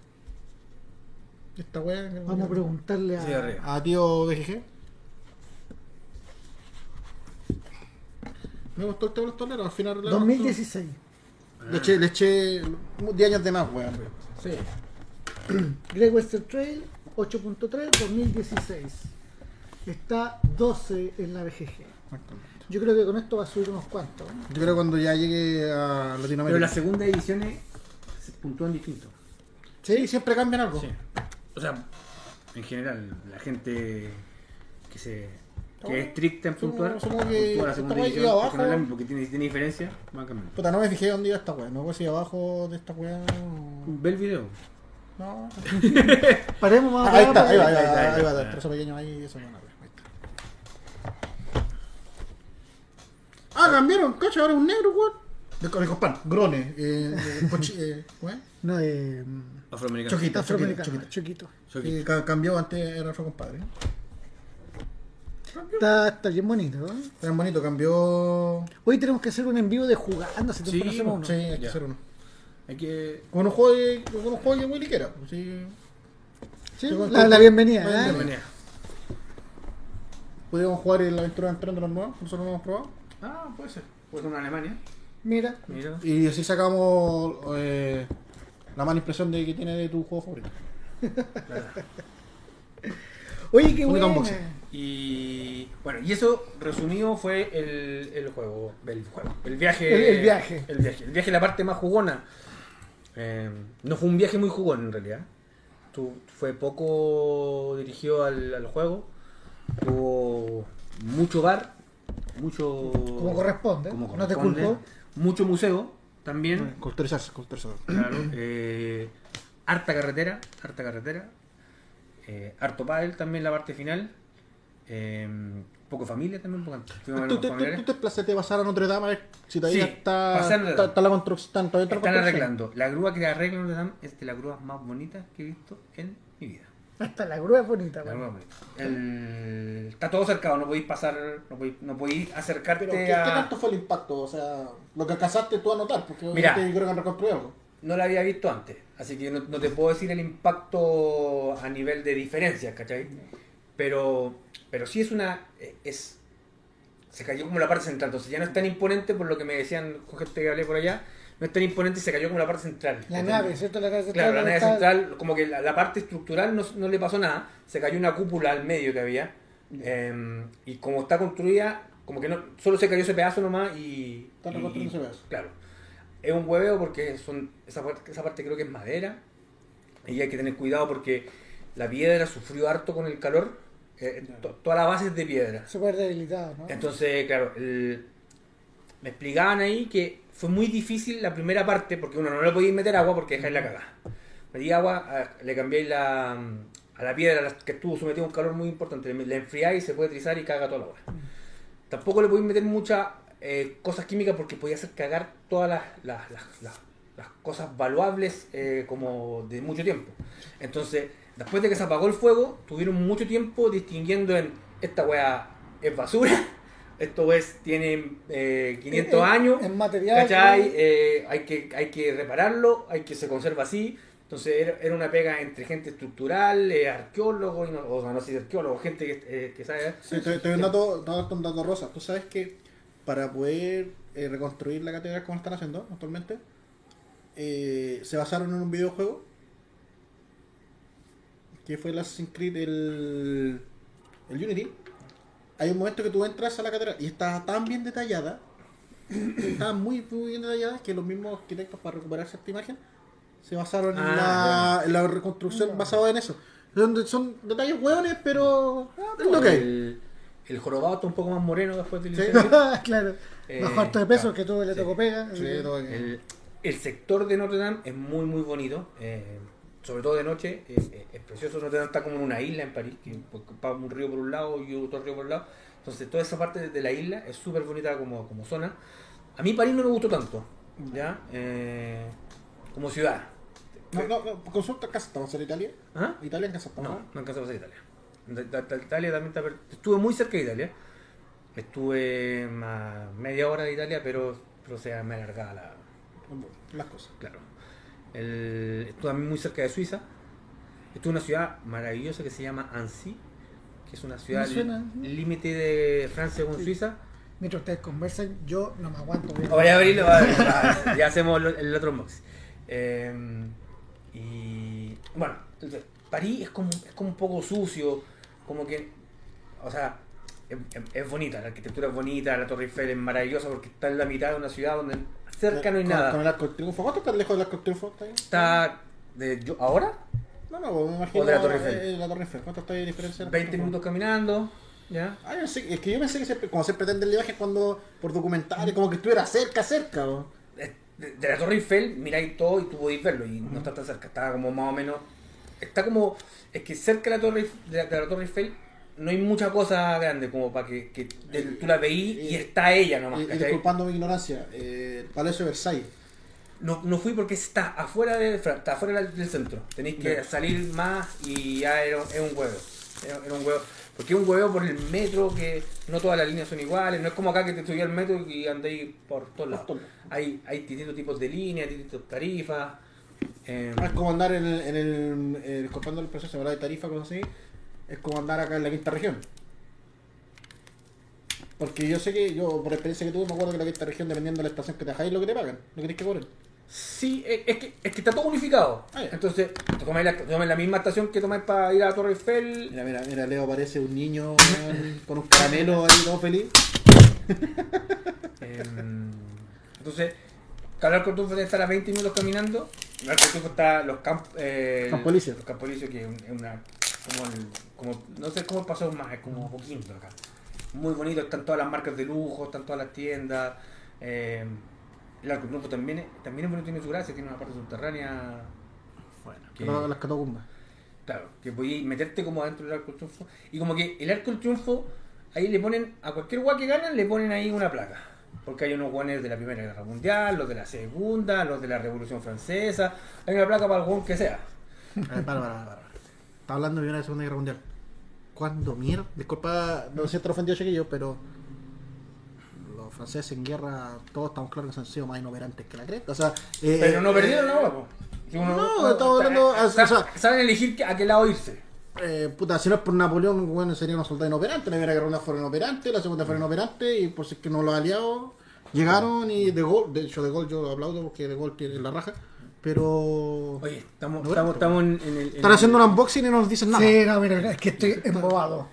Esta wea. Vamos a preguntarle Sí, a. arriba. A tío BGG. Me gustó el tableros, al final. la- 2016. Le eché, le eché 10 años de más, weón. Sí. Great Western Trail 8.3 2016. está 12 en la BGG. Yo creo que con esto va a subir unos cuantos. ¿eh? Yo creo que cuando ya llegue a Pero Latinoamérica. las segundas ediciones se puntúan distinto. Sí, siempre cambian algo. Sí. O sea, en general, la gente que se que es estricta en puntuar, supongo que puntúa la segunda porque, abajo. no es la misma, porque tiene, tiene diferencia, va cambiando. Puta, no me fijé dónde iba esta weá. No sé si abajo de esta weá. Ve el video. No. Paremos más Ah, ahí está, ahí va, ahí ahí va, ahí ahí va, el trozo pequeño ahí, eso no está. Ah, cambiaron, cacha, ahora es un negro, weón. De Conejo Pan, Grone, eh, eh, eh. No, eh, Afroamericano. Choquita, afroamericano, ca- cambió antes era compadre. Está, está bien bonito. ¿eh? Era bonito, cambió. Hoy tenemos que hacer un en vivo de jugando. Si Sí, no hacemos uno. Sí, hay que Ya. hacer uno. Hay que. Con unos juegos de, con unos juegos de Willy que era. pues, Sí. Sí, la, la bienvenida. ¿eh? Bienvenida. Podríamos jugar en la aventura entrando los nuevos, nosotros no hemos probado. Ah, puede ser. Puede ser una Alemania. Mira, Mira. Y así sacamos eh, la mala impresión de que tiene de tu juego favorito. oye, qué unboxing. Y bueno, y eso resumido fue el, el juego, el juego, el viaje, El- el viaje. el viaje, el viaje, la parte más jugona. Eh, no fue un viaje muy jugón en realidad. Tu- fue poco dirigido al, al juego. Tuvo mucho bar, mucho Como corresponde, como no te culpo. mucho museo también. Culturizarse, culturizarse. Claro, eh, harta carretera, harta carretera. Eh, harto pádel también la parte final. Eh, poco familia también, porque ¿Tú, te- tú, te desplazaste a pasar a Notre Dame a ver si todavía Sí, está, está, está la construcción. Están, todavía está la Están construcción. arreglando. La grúa que arregla Notre Dame es de las grúas más bonitas que he visto en mi vida. Hasta la grúa es bonita. La bueno. grúa bonita. El- Está todo cercado, no podéis pasar, no podéis, no podéis acercarte Pero, ¿qué, qué a... tanto fue el impacto? O sea, lo que alcanzaste tú a notar, porque Mira. obviamente yo creo que han reconstruido algo. no la había visto antes, así que no, no te puedo decir el impacto a nivel de diferencias, ¿cachai? Pero, pero sí es una, eh, es, se cayó como la parte central, entonces ya no es tan imponente por lo que me decían con gente que hablé por allá, no es tan imponente y se cayó como la parte central. La nave, ¿cierto? La nave Claro, la nave está- central, como que la, la parte estructural no, no le pasó nada, se cayó una cúpula al medio que había, eh, y como está construida, como que no, solo se cayó ese pedazo nomás y... Están y- reconstruyendo ese pedazo. Claro. Es un hueveo porque son esa parte, esa parte creo que es madera, y hay que tener cuidado porque la piedra sufrió harto con el calor, eh, to- toda la base es de piedra. Súper debilitado, ¿no? Entonces, claro, el- me explicaban ahí que fue muy difícil la primera parte, porque uno no le podía meter agua porque dejáis la cagada. Metí agua, le cambiáis la, a la piedra la- que estuvo sometida a un calor muy importante, le enfriáis y se puede trizar y caga toda la agua. Tampoco le podéis meter muchas eh, cosas químicas porque podía hacer cagar todas las, las, las- las- las cosas valuables eh, como de mucho tiempo. Entonces, después de que se apagó el fuego, tuvieron mucho tiempo distinguiendo en esta weá es basura, esto es, tiene eh, 500 En- años, en material, ¿cachai? Eh, hay, que, hay que repararlo, hay que se conserva así. Entonces era, era una pega entre gente estructural, eh, arqueólogos, y no, o sea, no sé si arqueólogos, gente que, eh, que sabe. Sí, te doy un dato, un dato rosa. Tú sabes que para poder eh, reconstruir la catedral como están haciendo actualmente, eh, se basaron en un videojuego que fue el Assassin's Creed, el, el Unity. Hay un momento que tú entras a la catedral y está tan bien detallada, está muy, muy bien detallada, que los mismos arquitectos para recuperar esta imagen se basaron en, Ah, la, en la reconstrucción basada en eso. Son, son detalles hueones, pero hay. el, el jorobado está un poco más moreno después del Sí. claro. Eh, Bajo harto de peso claro. que tú le Sí. tocó pega. Sí, todo. El, el sector de Notre Dame es muy muy bonito, eh, sobre todo de noche, eh, eh, es precioso. Notre está como en una isla en París, que pues, va un río por un lado y otro río por el lado. Entonces toda esa parte de la isla es súper bonita como, como zona. A mí París no me gustó tanto, ¿ya? Eh, como ciudad. No, no, no, consulta casa estamos en Italia. ¿Ah? Italia en casa estamos. No, no alcanzé a Italia. Italia también está Estuve muy cerca de Italia. Estuve a media hora de Italia, pero, pero o sea, me alargaba la, Las cosas. Claro. El, estuve también muy cerca de Suiza. Estuve en una ciudad maravillosa que se llama Annecy, que es una ciudad límite de Francia con Suiza. Mientras ustedes conversan, yo no me aguanto. voy a- Voy a abrirlo, ya hacemos el otro unboxing. Eh, y bueno, París es como, es como un poco sucio, como que o sea, es, es- es bonita, la arquitectura es bonita, la Torre Eiffel es maravillosa porque está en la mitad de una ciudad donde cerca no hay Con- nada. Con el arco del triunfo. ¿Cuánto está lejos del arco del triunfo? ¿Está ahí? Está de yo, ahora No, no, me imagino. O de la Torre Eiffel. eh, la Torre Eiffel. ¿Cuánto está de diferencia? 20 minutos caminando, ¿ya? Ah, yo sé- es que yo pensé que siempre, como se pretende el viaje cuando por documentales, como que estuviera cerca, cerca. ¿o? De, de la Torre Eiffel miráis todo y tú podéis verlo y no está tan cerca, está como más o menos. Está como. Es que cerca de la Torre, Eif- de la, de la Torre Eiffel no hay mucha cosa grande como para que, que tú la veís y, y- está ella nomás. Y, disculpando mi ignorancia, eh, el Palacio de Versalles. No, no fui porque está afuera, de, está afuera del, del centro. Tenéis que salir más y ya era, es un huevo. Era, era un huevo. Porque es un huevo por el metro, que no todas las líneas son iguales. No es como acá que te subí al metro y andéis por todos lados. Hay, hay distintos tipos de líneas, distintas tarifas. eh, Es como andar en el, en el, eh, disculpando el proceso de tarifa, cosas así. Es como andar acá en la quinta región. Porque yo sé que, yo por experiencia que tuve, me acuerdo que la quinta región, dependiendo de la estación que te dejáis, lo que te pagan, lo que tienes que cobrar. sí, es, que, es que está todo unificado. Ah. Entonces, tomáis la, tomáis la misma estación que tomáis para ir a la Torre Eiffel. Mira, mira, mira, Leo parece un niño con un caramelo ahí todo feliz. Em, entonces, del Triunfo debe estar a 20 minutos caminando. Del Triunfo está los campos. Eh, Campo Elíseo. Los Campos Elíseo, que es una. Como, el- como no sé cómo pasó más, es como Coquimbo acá. Muy bonito, están todas las marcas de lujo, están todas las tiendas. eh, el Arco del Triunfo también es, también es bonito, tiene su gracia, tiene una parte subterránea. Bueno, que- las catacumbas. Claro, que podías meterte como adentro del arco del triunfo. Y como que el arco del triunfo, ahí le ponen, a cualquier guay que ganan, le ponen ahí una placa. Porque hay unos guanes de la Primera Guerra Mundial, los de la Segunda, los de la Revolución Francesa. Hay una placa para el guan que sea. Para, para, para. Está hablando de una Segunda Guerra Mundial. ¿Cuándo mierda? Disculpa, no sé si te ofendió chiquillo, pero los franceses en guerra, todos estamos claros que han sido más inoperantes que la cresta. O sea, eh, Pero no eh, perdieron hueá, po. Si uno- No, uno- estamos hablando- o sea- sa- Saben elegir a qué lado irse. eh, puta, si no es por Napoleón, bueno, sería una soldado inoperante. La primera guerra mundial fueron inoperantes, la segunda fueron inoperantes, y por si es que no los aliados llegaron y de gol, de hecho de gol yo aplaudo porque de gol tiene la raja, pero Oye, estamos, No, estamos, estamos en, en el. en están el- haciendo un unboxing y no nos dicen nada. Sí, no, mira, mira, es que estoy embobado.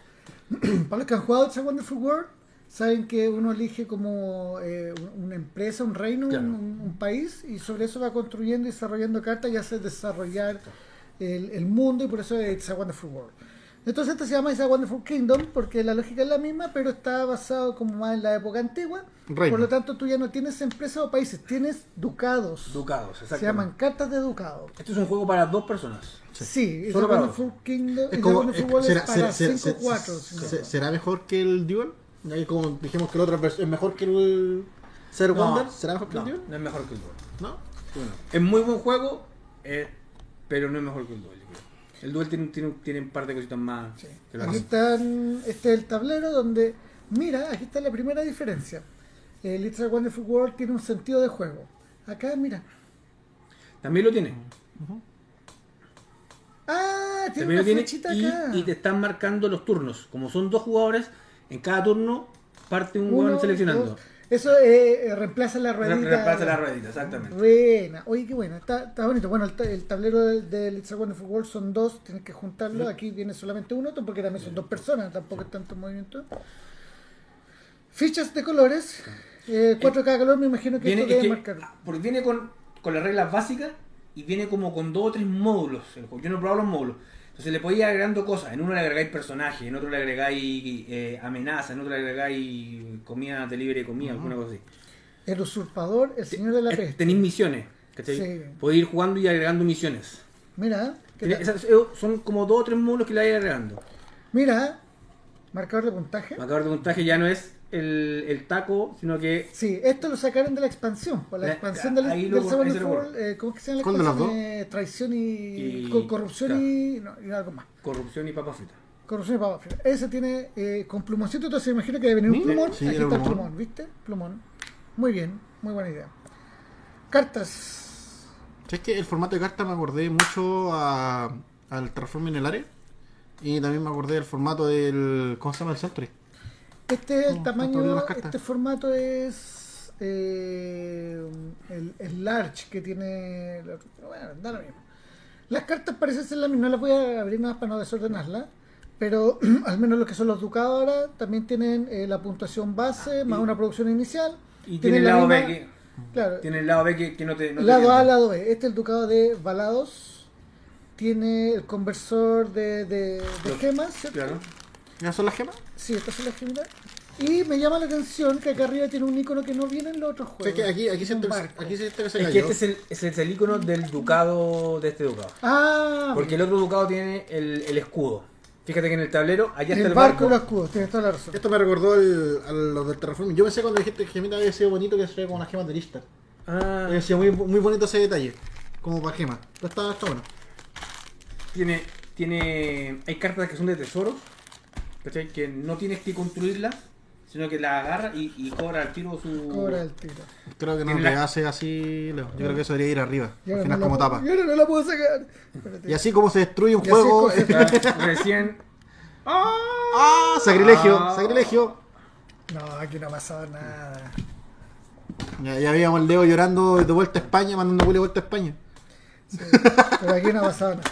Para los que han jugado It's a Wonderful World, saben que uno elige como eh, un- una empresa, un reino, Claro. un, un país, y sobre eso va construyendo y desarrollando cartas y hace desarrollar el, el mundo, y por eso es It's a Wonderful World. Entonces este se llama It's a Wonderful Kingdom, porque la lógica es la misma, pero está basado como más en la época antigua. Reino. Por lo tanto, tú ya no tienes empresas o países, tienes ducados. Ducados, se exactamente. llaman cartas de ducado. Este es un juego para dos personas. Sí, It's Solo a para Wonderful Kingdom. Es It's a como- Wonderful es- World será, es para será- 5 será- 4 será- será mejor que el Duel? Ahí como dijimos que el otro es mejor que el Ser Wonder, ¿será mejor que no, el Duel? no es mejor que el Duel. ¿No? Bueno. Es muy buen juego, eh, pero no es mejor que el Duel. El Duel tiene, tiene, tiene un par de cositas más. Aquí están, este es el tablero donde, mira, aquí está la primera diferencia. El It's a Wonderful World tiene un sentido de juego. Acá, mira. También lo tiene. Ah, tiene También una tiene flechita y, acá. y te están marcando los turnos. Como son dos jugadores, en cada turno parte un jugador seleccionando. dos. Eso eh, eh, reemplaza la Re- ruedita. Reemplaza la ruedita, exactamente. Buena. Oye, qué buena. Está, está bonito. Bueno, el, el tablero del, del It's a Wonderful World son dos. Tienes que juntarlo. Aquí viene solamente uno, porque también son dos personas. Tampoco es tanto movimiento. Fichas de colores. Eh, cuatro de cada color. Me imagino que Viene, esto es debe que- marcar. porque viene con, con las reglas básicas y viene como con dos o tres módulos. Yo no he probado los módulos. Entonces le podéis ir agregando cosas. En uno le agregáis personajes, en otro le agregáis eh, amenazas, en otro le agregáis comida, delivery de comida, alguna cosa así. El usurpador, el señor de la peste. Tenéis misiones, ¿cachai? Sí. Podéis ir jugando y agregando misiones. Mira, eh, son como dos o tres módulos que le vais agregando. mira, marcador de puntaje. Marcador de puntaje ya no es el, el taco, sino que Sí, esto lo sacaron de la expansión. Por la expansión del, ahí del ahí Fall, eh, ¿Cómo es que se llama la ¿Cuál de las expansión? Eh, traición y, Y- co- corrupción claro. y, no, y algo más. corrupción y papa frita. Corrupción y papa frita. Ese tiene eh, con plumoncito, entonces imagino que debe venir un plumón. sí, Aquí está el plumón. ¿viste? Plumón. Muy bien, muy buena idea. Cartas. ¿Sabes que el formato de carta me acordé mucho a- al Transforming el área? Y también me acordé del formato del. ¿Cómo se llama? El Century. Este es el tamaño, este formato es eh, el, el large que tiene. Bueno, da lo mismo. Las cartas parecen ser las mismas, no las voy a abrir más para no desordenarlas. pero al menos los que son los ducados ahora también tienen eh, la puntuación base más una producción inicial. Y Tiene tiene el la lado misma- B que, Claro, tiene el lado B que, que no te. No te lado A, miente. lado B. Este es el ducado de Balados. Tiene el conversor de, de, de gemas, ¿cierto? Claro. ¿Ya son las gemas? Sí, estas son las gemitas. Y me llama la atención que acá arriba tiene un icono que no viene en los otros O juegos. sea, que aquí, aquí, Es siento, un aquí siento que se Es cayó. que este es el, es el icono del ducado de este ducado. Ah, Porque el otro ducado tiene el, el escudo. Fíjate que en el tablero, allá el está el barco barco. y los escudos, tienes toda la razón. Esto me recordó el- a los del Terraforming. Yo pensé cuando dijiste que gemita había sido bonito que se ve con las gemas de Listar. Ah, Había sido muy, muy bonito ese detalle. Como para gemas. Pero está, está bueno. tiene, tiene. Hay cartas que son de tesoros. ¿Cachai? Que no tienes que construirlas, sino que las agarras y, y cobra al tiro su. Cobra el tiro. Creo que no le la- hace así, Leo. Yo creo que eso debería ir arriba. Y Al final no como la, tapa. Y ahora no la puedo sacar. Espérate. Y así como se destruye un Y juego. se- Ah, Recién. ¡Ah! Sacrilegio, Ah. sacrilegio. No, aquí no ha pasado nada. Ya, ya veíamos el Leo llorando de vuelta a España, mandando Willy de vuelta a España. Sí, pero aquí no ha pasado nada.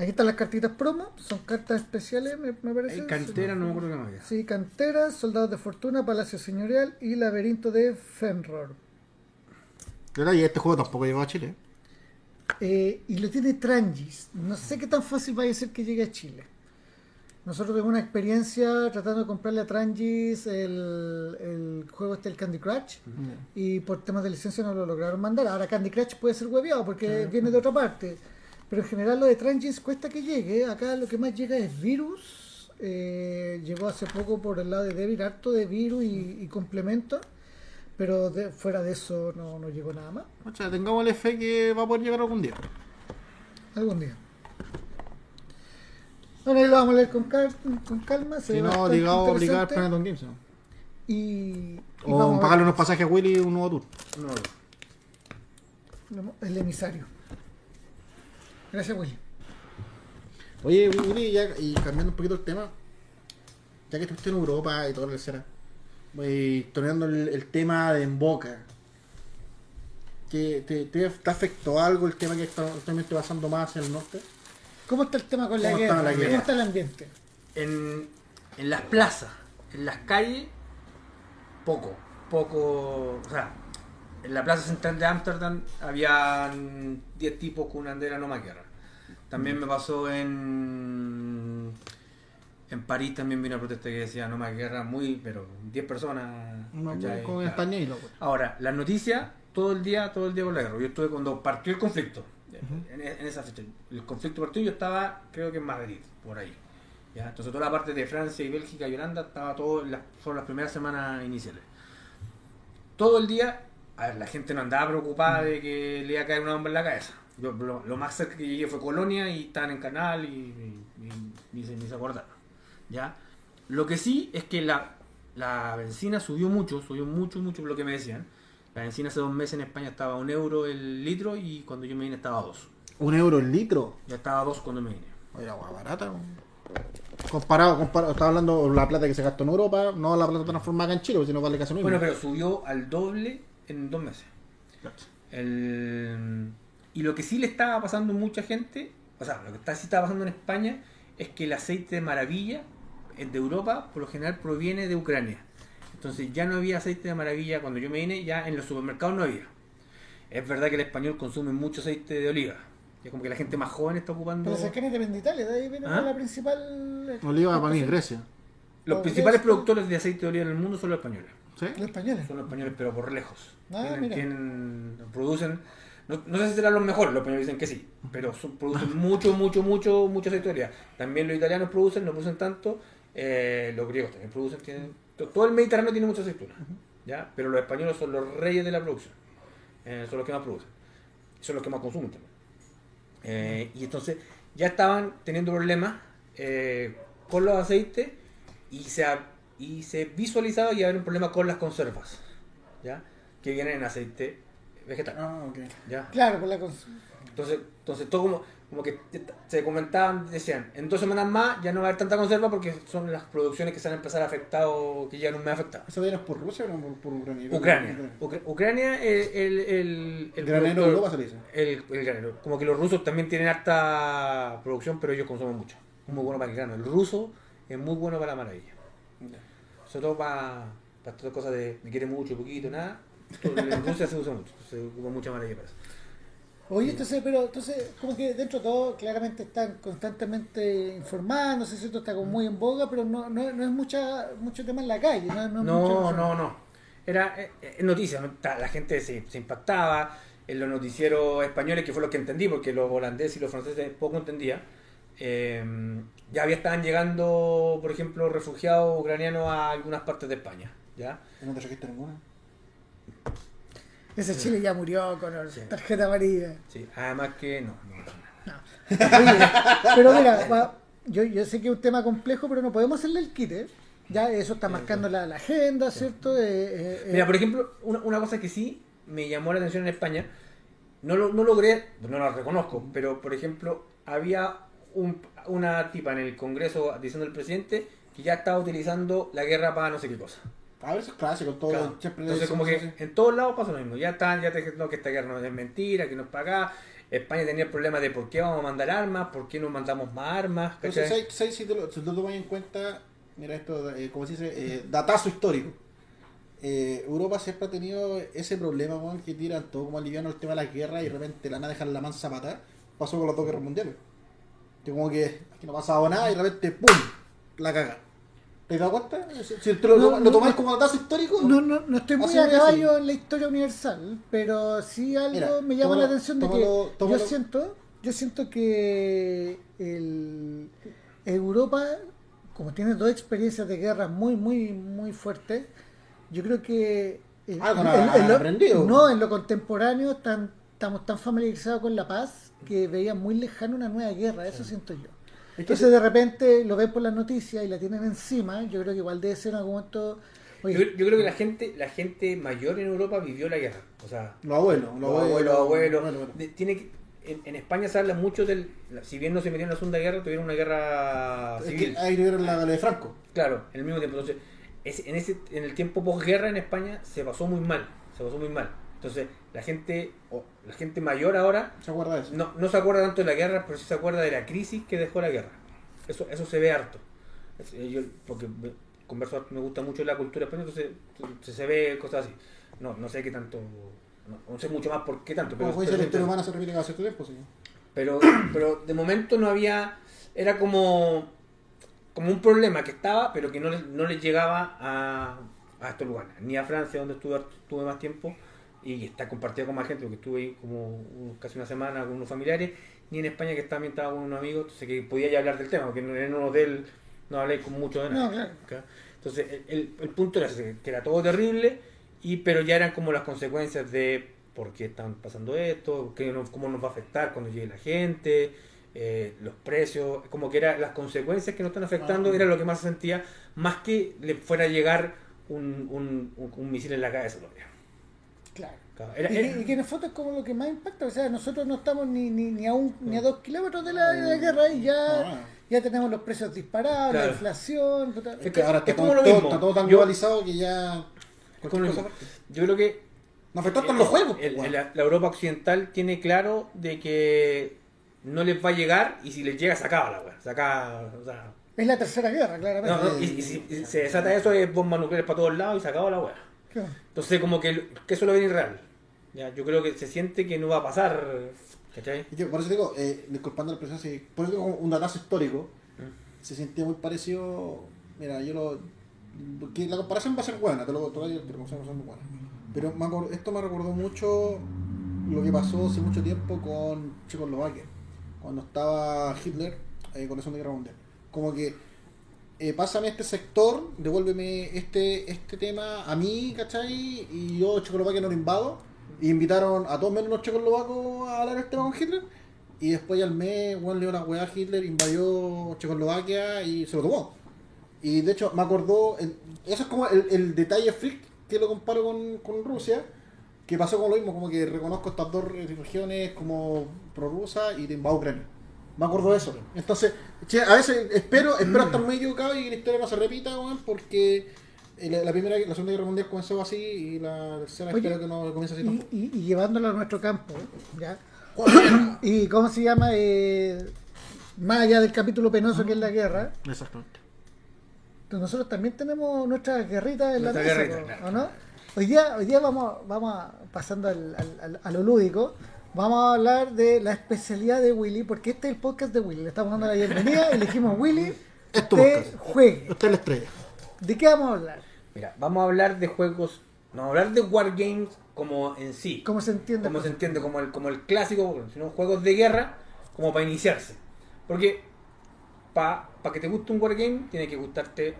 Aquí están las cartitas promo, son cartas especiales, me, me parece. Hay cantera, no me acuerdo qué más había. Sí, canteras, soldados de fortuna, palacio señorial y laberinto de Fenror. Y este juego tampoco llegó a Chile. Eh, y lo tiene Trangis. No sé qué tan fácil vaya a ser que llegue a Chile. Nosotros tuvimos una experiencia tratando de comprarle a Trangis el, el juego este, el Candy Crush, y por temas de licencia no lo lograron mandar. Ahora Candy Crush puede ser hueveado porque viene de otra parte. Pero en general lo de Trangis cuesta que llegue. Acá lo que más llega es Virus. Eh, llegó hace poco por el lado de Devil, harto de Virus y, y complementos. Pero de- fuera de eso no, no llegó nada más. O sea, tengámosle fe que va a poder llegar algún día. Algún día. Bueno, ahí lo vamos a leer con, cal- con calma. se Si no, a obligar a interesante. Planet on Games. ¿no? Y, y O pagarle unos pasajes a Willy y un nuevo tour. No, el emisario. Gracias, Willy. Oye, Willy, ya, y cambiando un poquito el tema, ya que estuviste en Europa y todo lo que será, y torneando el, el tema de Emboca, ¿te, te, te, te afectó algo el tema que está actualmente pasando más en el norte? ¿Cómo está el tema con la ¿Cómo está guerra? la guerra? ¿Cómo está el ambiente? en, en las plazas, en las calles, poco, poco, o sea, en la plaza central de Ámsterdam habían 10 tipos con una bandera no más guerra. También me pasó en en París también vi una protesta que decía no más guerra, muy, pero 10 personas. No, con Claro. Ahora, las noticias, todo el día, todo el día con la guerra. Yo estuve cuando partió el conflicto, en, en esa fecha. El conflicto partió, yo estaba, creo que en Madrid, por ahí. ¿ya? Entonces toda la parte de Francia y Bélgica y Holanda estaba todo, las, fueron las primeras semanas iniciales. Todo el día, a ver, la gente no andaba preocupada de que le iba a caer una bomba en la cabeza. Yo, lo, lo más cerca que llegué fue Colonia y estaban en Canal y, ni, se, acordaron. ¿ya? Lo que sí es que la, la benzina subió mucho, subió mucho, mucho lo que me decían. La benzina hace dos meses en España estaba a un euro el litro y cuando yo me vine estaba a dos. ¿Un euro el litro? Ya estaba a dos cuando me vine. Oye, agua barata. Comparado, comparado, estaba hablando la plata que se gastó en Europa, no la plata transformada en Chile, porque si no vale casi lo mismo. Bueno, pero subió al doble en dos meses. El- y lo que sí le estaba pasando a mucha gente, o sea, lo que está, sí estaba pasando en España, es que el aceite de maravilla eh, de Europa por lo general proviene de Ucrania. Entonces ya no había aceite de maravilla cuando yo me vine, ya en los supermercados no había. Es verdad que el español consume mucho aceite de oliva. Y es como que la gente más joven está ocupando... Pero se creen de Italia, de ahí viene ¿Ah? la principal. Oliva para mí, Grecia. Los principales productores de aceite de oliva en el mundo son los españoles. ¿Sí? Los españoles. Son los españoles, pero por lejos. Ah, tienen, mira. tienen- producen, no, no sé si serán los mejores, los españoles dicen que sí, pero son- producen mucho, mucho, mucho, de oliva. También los italianos producen, no producen tanto, eh, los griegos también producen, tienen, to- todo el Mediterráneo tiene mucha aceituna, ¿ya? pero los españoles son los reyes de la producción, Eh, son los que más producen, son los que más consumen también. Eh, y entonces ya estaban teniendo problemas eh, con los aceites y se, ha- y se visualizaba que iba a haber un problema con las conservas, ¿ya? que vienen en aceite vegetal. Ah, ok. ¿ya? Claro, por la Entonces, entonces todo como, como que se comentaban, decían, en dos semanas más ya no va a haber tanta conserva porque son las producciones que se van a empezar a afectar o que ya no me afectado. ¿Eso viene por Rusia o no por, por Ucrania? Ucrania. Ucra- Ucrania, el, el, el, El granero de Europa se dice. El, el granero. Como que los rusos también tienen harta producción, pero ellos consumen mucho. muy bueno para el grano. El ruso es muy bueno para la maravilla. Sobre todo para, para estas cosas de me quiere mucho, poquito, nada. En Rusia se usa mucho, se ocupa mucha maravilla para eso. Oye, entonces, pero entonces, como que dentro de todo, claramente están constantemente informándose, ¿cierto? Está como muy en boga, pero no, no, no es mucha, mucho tema en la calle, ¿no? No, No, no, no. Era eh, eh, noticia, ¿no? Ta- la gente se, se impactaba en los noticieros españoles, que fue lo que entendí, porque los holandeses y los franceses poco entendía. Eh, ya había estaban llegando, por ejemplo, refugiados ucranianos a algunas partes de España. ¿ya? ¿No te trajiste ninguna? Ese Chile ya murió con la Sí. tarjeta amarilla. Sí, además que no. no, no. Oye, pero mira, va, yo, yo sé que es un tema complejo, pero no podemos hacerle el quite. Ya eso está marcando la, la agenda, ¿cierto? Eh, eh, eh, Mira, por ejemplo, una, una cosa que sí me llamó la atención en España, no, lo, no logré, no la reconozco, pero por ejemplo, había un- una tipa en el Congreso diciendo el presidente que ya estaba utilizando la guerra para no sé qué cosa. A ver, eso es clásico, todo. Claro. siempre Entonces, como que así. en todos lados pasa lo mismo. Ya están, ya te diciendo que esta guerra no es mentira, que no es para acá. España tenía el problema de por qué vamos a mandar armas, por qué no mandamos más armas. Entonces, si te lo, si te lo tomas en cuenta, mira esto, eh, como se dice, eh, datazo histórico. Eh, Europa siempre ha tenido ese problema, weón, que tiran todo como aliviano el tema de la guerra y de repente la nada dejan la mansa patada. Pasó con las dos guerras mundiales. Que como que aquí no ha pasado nada y de repente, ¡pum! La caga. ¿Te dado cuenta? Si, lo, No, lo tomáis no. como datazo histórico, no, no, no estoy muy a caballo en la historia universal, pero sí algo Mira, me llama tómalo- la atención de tómalo- que tómalo- yo siento, yo siento que el, Europa, como tiene dos experiencias de guerra muy, muy, muy fuertes, yo creo que en- han- en han lo- aprendido. no, en lo contemporáneo tan, estamos tan familiarizados con la paz que veía muy lejano una nueva guerra, eso siento yo. Es Entonces de repente lo ven por las noticias y la tienen encima, yo creo que igual debe ser en algún momento... oye, Yo, yo creo que la gente, la gente mayor en Europa vivió la guerra. O sea, los abuelos, los abuelos, abuelos. De- tiene que- en, en España se habla mucho del. la- Si bien no se metieron en la Segunda Guerra, tuvieron una guerra Es civil. que ahí vieron la, de Franco. Claro, en el mismo tiempo. Entonces, ese- en, ese, en el tiempo posguerra en España se pasó muy mal. Se pasó muy mal. Entonces, la gente, o la gente mayor ahora ¿Se acuerda de eso? no, no se acuerda tanto de la guerra, pero sí se acuerda de la crisis que dejó la guerra. Eso, eso se ve harto. Eh, yo, porque converso, me gusta mucho la cultura española, entonces se, se ve cosas así. No, no sé qué tanto, no, no sé mucho más por qué tanto, pero, pero, historia humana se repite cada cierto tiempo, pero, pero de momento no había, era como, como un problema que estaba, pero que no, no les llegaba a, a estos lugares, ni a Francia, donde estuve, estuve más tiempo, y está compartido con más gente, porque estuve ahí como casi una semana con unos familiares, ni en España, que también estaba con unos amigos, entonces que podía ya hablar del tema, porque en un hotel no hablé con mucho de nada. No, claro. ¿ca? Entonces, el, el- punto era que era todo terrible, y pero ya eran como las consecuencias de por qué están pasando esto, qué nos- cómo nos va a afectar cuando llegue la gente, eh, los precios, como que eran las consecuencias que nos están afectando, Ah. era lo que más se sentía, más que le fuera a llegar un, un, un- un misil en la cabeza todavía. Claro. Claro, era- y, era- y que en el fondo es como lo que más impacta, o sea, nosotros no estamos ni, ni, ni a un, ni a dos kilómetros de la, de la guerra y ya, ya tenemos los precios disparados, la inflación. Es que ahora está, es todo, como lo mismo. está todo tan Yo- globalizado que ya. como lo mismo. yo creo que Nos afectó hasta en los juegos. el- el- weón. la, la Europa occidental tiene claro de que no les va a llegar y si les llega se acaba la weá. Se acaba, o sea, Es la tercera guerra, claramente. no, no, y, y si y se desata eso es bombas nucleares para todos lados y se acaba la weá. Claro. Entonces como que, que eso lo ven irreal. Ya, yo creo que se siente que no va a pasar. ¿Cachai? Y yo, por eso digo, eh, disculpando la presión, sí, por eso digo un datazo histórico. Mm. Se sentía muy parecido. Mira, yo lo. porque la comparación va a ser buena, te lo pero va a ser muy buena. Pero me acor- esto me recordó mucho lo que pasó hace mucho tiempo con Checoslovaquia, cuando estaba Hitler eh, con la Segunda Guerra Mundial. Como que eh, pásame este sector, devuélveme este, este tema a mí, ¿cachai? Y yo Checoslovaquia no lo invado. Y invitaron a todos menos los checoslovacos a hablar el tema con Hitler. Y después al mes, Juan dio la weá Hitler, invadió Checoslovaquia y se lo tomó. Y de hecho me acordó, eso es como el, el detalle freak que lo comparo con, con Rusia, que pasó con lo mismo, como que reconozco estas dos regiones como prorrusa y te invado Ucrania. Me acuerdo de eso. Entonces, che, a veces espero, espero estar muy equivocado y que la historia no se repita, weón, porque eh, la, la primera, la segunda guerra mundial comenzó así y la tercera Oye, espero que no comience así Y, tampoco. y, y llevándolo a nuestro campo, ¿ya? ¿Y cómo se llama? Eh, más allá del capítulo penoso que es la guerra, Exactamente. Entonces nosotros también tenemos nuestras guerritas en Nuestra la mesa, guerrita, ¿o- claro. ¿o no? Hoy día, hoy día vamos, vamos a- pasando al- al- al- a lo lúdico, vamos a hablar de la especialidad de Willy, porque este es el podcast de Willy. Le estamos dando la bienvenida y le dijimos, Willy, Es tu podcast. juegue. Usted es la estrella. ¿De qué vamos a hablar? Mira, vamos a hablar de juegos, no vamos a hablar de wargames como en sí, ¿Cómo se entiende? como se entiende, como el, como el clásico, sino juegos de guerra como para iniciarse. Porque para que te guste un wargame, tiene que gustarte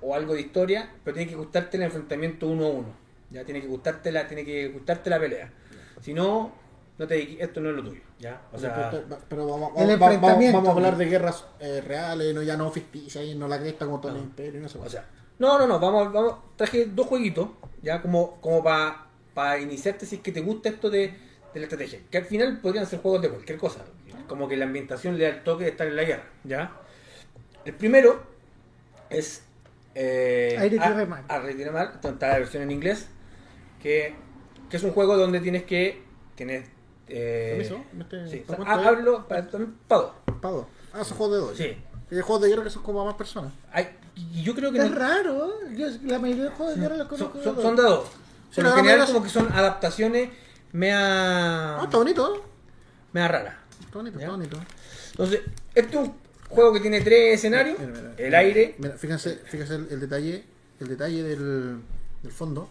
o algo de historia, pero tiene que gustarte el enfrentamiento uno a uno. Ya tiene que gustarte la, tiene que gustarte la pelea. Si no, no te, esto no es lo tuyo. ¿ya? O sea, pero vamos, El vamos- vamos- enfrentamiento. vamos a hablar de guerras eh, reales, no ya no ficticias, y no la cresta como todo el No. imperio, no sé O cuál. sea, no, no, no, vamos, vamos, traje dos jueguitos, ya como, como para iniciarte si es que te gusta esto de, de la estrategia. Que al final podrían ser juegos de cualquier cosa. Como que la ambientación le da el toque de estar en la guerra, ¿ya? El primero es... Eh, Aire, Tierra Mar. Aire, Tierra Mar, está la versión en inglés, que, que es un juego donde tienes que... Tienes, eh, ¿Permiso? ¿Me este- sí, ¿está o sea, cuánto es? hablo para, también para dos. Pa' dos. Ah, son juegos de dos. Sí. Y hay juegos de guerra que son como a más personas. Hay- y yo creo que... Es no- raro, yo la mayoría de juegos de guerra los son, conozco. son, de son dos. de dos. Lo gran general como que son adaptaciones mea, Ah, está bonito. mea raras. Está bonito, ¿Ya? está bonito. Entonces, este es un juego que tiene tres escenarios. Mira, mira, el aire. Mira, fíjense, fíjense el, el detalle, el detalle del, del fondo,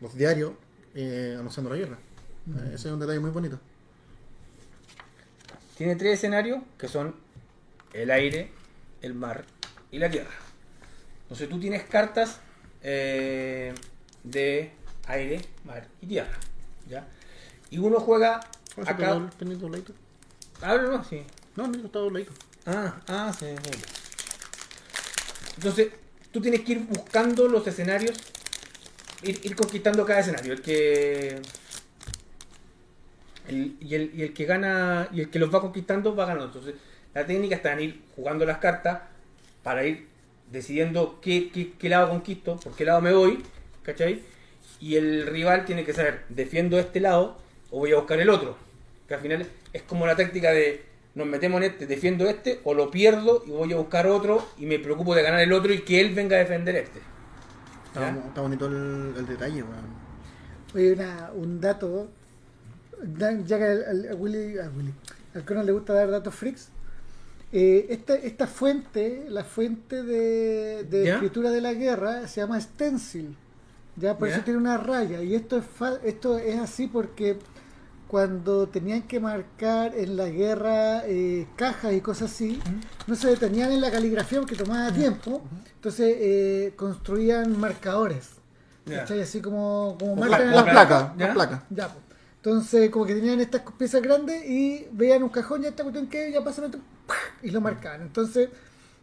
los diarios eh, anunciando la guerra. Ese es un detalle muy bonito. Tiene tres escenarios que son el aire, el mar y la tierra. Entonces tú tienes cartas eh, de aire, mar y tierra. ¿ya? Y uno juega ¿Cómo se acá. pendiente dobladito? Háblalo, sí. No, pendiente está dobladito. Ah, ah, sí, sí. Entonces, tú tienes que ir buscando los escenarios, ir, ir conquistando cada escenario. El que. El- y, el, y el que gana, y el que los va conquistando va ganando. Entonces, la técnica está en ir jugando las cartas para ir decidiendo qué, qué, qué lado conquisto, por qué lado me voy, ¿cachai? Y el rival tiene que saber, defiendo este lado o voy a buscar el otro. Que al final es como la táctica de nos metemos en este, defiendo este, o lo pierdo y voy a buscar otro y me preocupo de ganar el otro y que él venga a defender este. Está, bonito el, el detalle, weón. Oye, una- un dato, da- ya que al, al- a Willy, a Willy, al Conan le gusta dar datos freaks, eh, esta, esta fuente, la fuente de, escritura de la guerra, se llama stencil, ya por ¿Ya? eso tiene una raya, y esto es, fa- esto es así porque cuando tenían que marcar en la guerra eh, cajas y cosas así, no se detenían en la caligrafía porque tomaba tiempo, entonces eh, construían marcadores. ¿cachai? Así como, como Las marcan en las la placas, ¿Ya? las placas. ya, pues. Entonces, como que tenían estas piezas grandes y veían un cajón, ya esta cuestión que ya pasan y lo marcaban. Entonces,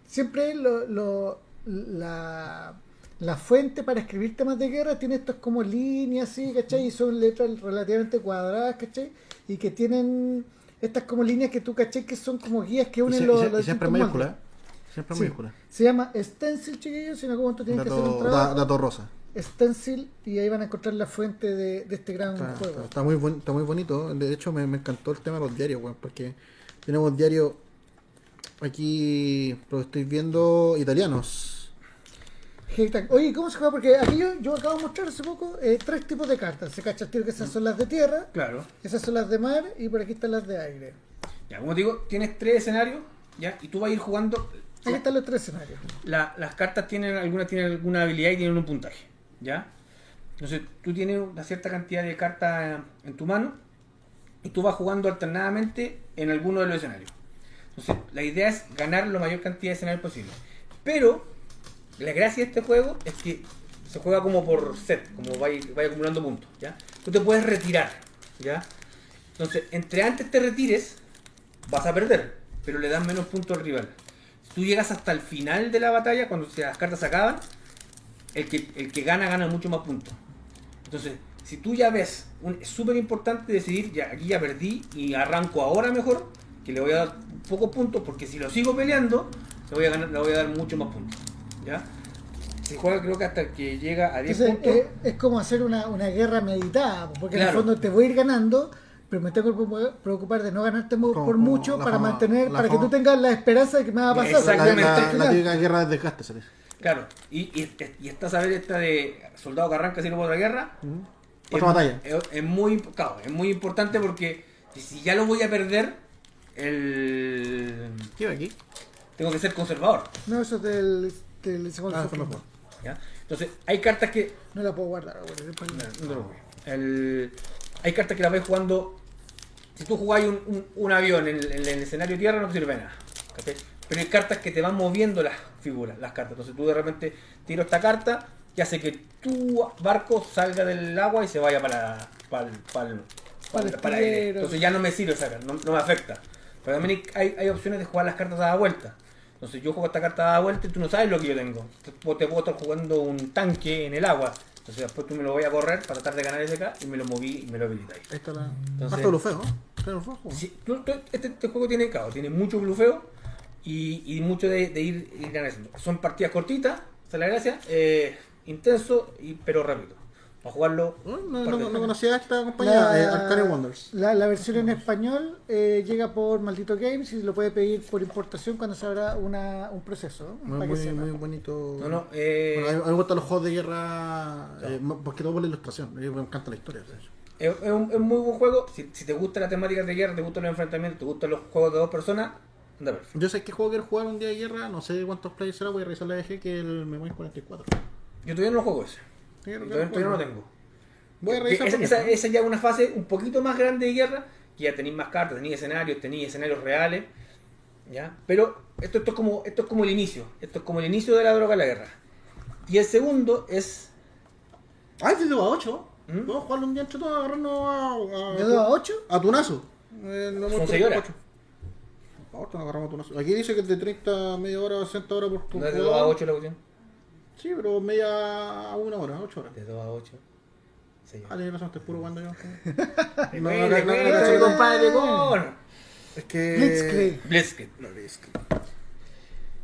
siempre lo, lo- la, la fuente para escribir temas de guerra tiene estas como líneas, así, ¿cachai? Y son letras relativamente cuadradas, ¿cachai? Y que tienen estas como líneas que tú, ¿cachai? Que son como guías que Y, unen y los, los y siempre mayúscula. ¿eh? Siempre Sí. mayúscula. Se llama Stencil, chiquillos, si en algún momento tienen que hacer un trabajo. da- dato rosa. Stencil, y ahí van a encontrar la fuente de, de este gran Está, juego. está- está muy buen- está muy bonito. De hecho, me, me encantó el tema de los diarios, weón, porque tenemos diarios aquí, lo estoy viendo, italianos. Oye, ¿cómo se juega? Porque aquí yo, yo acabo de mostrar hace poco eh, tres tipos de cartas. Se cacha el tiro que esas son las de tierra, Claro. esas son las de mar y por aquí están las de aire. Ya, como te digo, tienes tres escenarios, ¿ya? Y tú vas a ir jugando. Aquí están los tres escenarios. La- las cartas tienen, algunas tienen alguna habilidad y tienen un puntaje, ¿ya? Entonces tú tienes una cierta cantidad de cartas en tu mano y tú vas jugando alternadamente en alguno de los escenarios. Entonces la idea es ganar la mayor cantidad de escenarios posible. Pero la gracia de este juego es que se juega como por set, como va acumulando puntos, ¿ya? Tú te puedes retirar, ¿ya? Entonces, entre antes te retires, vas a perder, pero le das menos puntos al rival. Si tú llegas hasta el final de la batalla, cuando las cartas se acaban, el que, el que gana gana mucho más puntos. Entonces, si tú ya ves, un- es súper importante decidir, ya aquí ya perdí y arranco ahora mejor, que le voy a dar pocos puntos, porque si lo sigo peleando, le voy a, ganar, le voy a dar mucho más puntos. ¿ya? Se juega creo que hasta que llega a 10 Entonces, puntos. eh, es como hacer una, una guerra meditada, porque en el fondo te voy a ir ganando, pero me tengo que preocupar de no ganarte por, Como- por como mucho para fama- mantener, para que tú tengas la esperanza de que me va a pasar. Exactamente. La, guerra de desgaste, dice. Claro, y, y, y esta saber esta de soldado que arranca sin otra guerra Otra es, batalla. es, es muy, claro, es muy importante porque si ya lo voy a perder, el ¿Qué va aquí? tengo que ser conservador. No, eso es del, del segundo Ah. Entonces, hay cartas que No la puedo guardar ahora. después la- El- hay cartas que las vais jugando. Si tú jugáis un, un- un avión en, el- en el escenario tierra, no te sirve nada. ¿cachai? Pero hay cartas que te van moviendo las figuras, las cartas. Entonces tú de repente tiro esta carta que hace que tu barco salga del agua y se vaya para, para, el- para, el- Para el para el aire. Entonces ya no me sirve esa carta, no, no me afecta. Pero también hay, hay- opciones de jugar las cartas a la vuelta. Entonces yo juego esta carta a la vuelta y tú no sabes lo que yo tengo. Te, puedo- te puedo estar jugando un tanque en el agua. Entonces después tú me lo voy a correr para tratar de ganar ese acá y me lo moví y me lo habilitáis. Ahí está la. Entonces- Harto blufeo, ¿no? Sí, tú- tú- este, este juego tiene, claro, tiene mucho blufeo y, y mucho de, de ir, ir ganando. Son partidas cortitas, esa es la gracia, eh, intenso, y, pero rápido. Para jugarlo. No, no, no, no conocía esta compañía, eh, Arcane Wonders. la, la versión en español eh, llega por Maldito Games y lo puede pedir por importación cuando se abra una, un proceso. Muy, muy, muy bonito. No, no, eh, Bueno, a, mí, me gustan los juegos de guerra, eh, porque todo por la ilustración. A mí me encanta la historia. de hecho. es, es un, es un muy buen juego. Si, si te gusta la temática de guerra, te gustan los enfrentamientos, te gustan los juegos de dos personas, yo sé que juego que jugar un día de guerra, no sé cuántos players será, voy a revisar la eje que el memoria es 44. Yo todavía no lo juego ese. Yo todavía, no lo tengo. Voy a revisar. Esa, esa, esa, ya es una fase un poquito más grande de guerra, que ya tenéis más cartas, tenéis escenarios, tenéis escenarios reales. ¿ya? Pero esto, es como, esto es como el inicio. Esto es como el inicio de la droga de la guerra. Y el segundo es. Ah, este es de 2 a 8. ¿Mm? Vamos a jugarlo un día entre todos, agarrarnos a. a ¿De 2 a 8? A tunazo. Eh, Son 6 horas corto, nos agarramos tonazo. Aquí dice que es de 30 media hora a 60 horas por tu. ¿No es de 2 a 8 la cuestión? Sí, pero media a 1 hora, 8 horas. De 2 a 8. Sí. Ah, tenés razón, estoy puro cuando yo. no, no, no, no, compadre, gol. Es que. Blitzkrieg. Blitzkrieg. No, Blitzkrieg.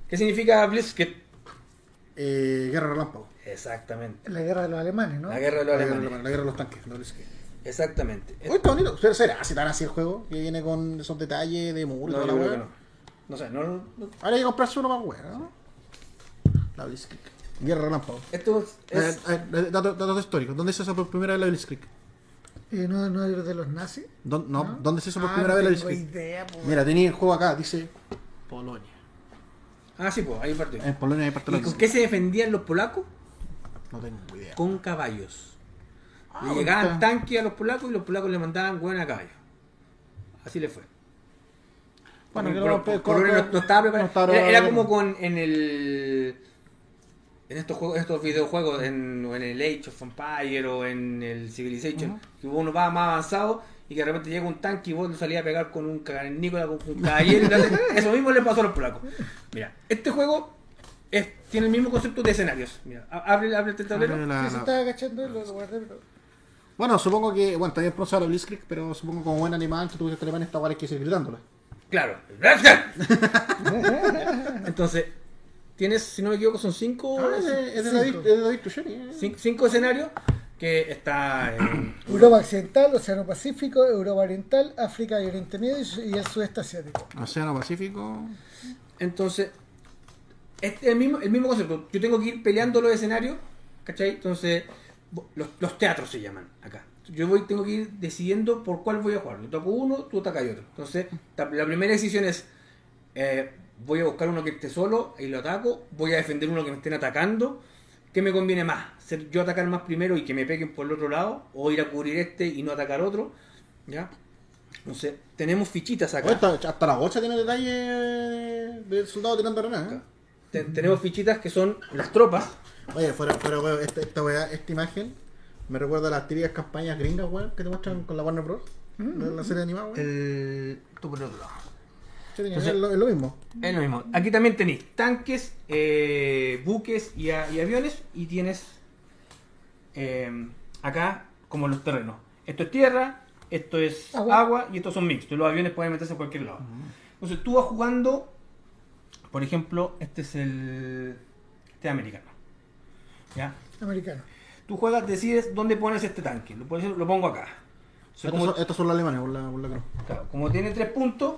¿Qué significa Blitzkrieg? Eh, guerra relámpago. Exactamente. La guerra de los alemanes, ¿no? La guerra de los alemanes. La guerra de los tanques, no Blitzkrieg. Exactamente. Oye, está bonito. Pero será así tan así el juego, que viene con esos detalles de muro y No, toda yo la weá. no. No sé, no, no- Ahora hay que comprarse uno más weá, ¿no? La Blitzkrieg. Guerra relámpago. Esto es... Eh, eh, eh, datos, datos históricos. ¿Dónde se hizo por primera vez la Blitzkrieg? Eh, ¿no, ¿No es de los nazis? ¿Dó- no, ¿No? ¿Dónde se hizo por Ah, primera no vez la Blitzkrieg? idea, po. Mira, tenía el juego acá, dice Polonia. Ah, sí, pues, hay un partido. En Polonia hay parte ¿Y de la con qué se defendían los polacos? No tengo idea. Con caballos. Ah, le llegaban tanques a los polacos y los polacos le mandaban hueón a caballo. Así le fue. Bueno, que no- no, no estaba preparado. no estaba era, como con en el en estos juegos, estos videojuegos, en, en el Age of Empire o en el Civilization, Ujú. que uno va más avanzado y que de repente llega un tanque y vos lo salías a pegar con un cavernícola, con un caballero. Eso mismo le pasó a los polacos. Mira, este juego es- tiene el mismo concepto de escenarios. Mira, abre, abre este tablero. Se estaba agachando, lo guardé, pero... Bueno, supongo que, bueno, también pronunciado la Blitzkrieg, pero supongo que como buen animal, si tú que Alemania esta hay que seguir gritándola. Claro. Entonces, tienes, si no me equivoco, son cinco, Ah, es de, es de cinco. David, es de David Tucheri, eh. cin- cinco escenarios que está en Europa Occidental, Océano Pacífico, Europa Oriental, África y Oriente Medio y el sudeste asiático. Océano Pacífico. Entonces, este es el mismo, el mismo concepto. Yo tengo que ir peleando los escenarios, ¿cachai? Entonces, los, los teatros se llaman acá. Yo voy, tengo que ir decidiendo por cuál voy a jugar. Yo toco uno, tú atacas otro. Entonces, la, primera decisión es, eh, voy a buscar uno que esté solo y lo ataco, voy a defender uno que me estén atacando. ¿Qué me conviene más? ¿Ser yo atacar más primero y que me peguen por el otro lado? ¿O ir a cubrir este y no atacar otro? ¿Ya? Entonces, tenemos fichitas acá. Oye, hasta, hasta la bocha tiene detalle de- del soldado tirando granadas, ¿eh? Te- tenemos fichitas que son las tropas. Oye, fuera, fuera, weón, esta, esta, weá, esta imagen me recuerda a las típicas campañas gringas, weón, que te muestran con la Warner Bros. de la serie animada, weón. El... tú por el otro lado. Entonces- es, lo, es lo mismo. Es lo mismo. Aquí también tenéis tanques, eh, buques y, a- y aviones. Y tienes eh, acá como los terrenos. Esto es tierra, esto es Agua. agua, y estos son mixtos. Los aviones pueden meterse a cualquier lado. Entonces tú vas jugando, por ejemplo, este es el... Este es americano. ¿Ya? Americano. Tú juegas, decides dónde pones este tanque. Lo, pones- lo pongo acá. Entonces, Estos como, son, estos son los alemanes, por la, por la cruz. claro, como tiene tres puntos,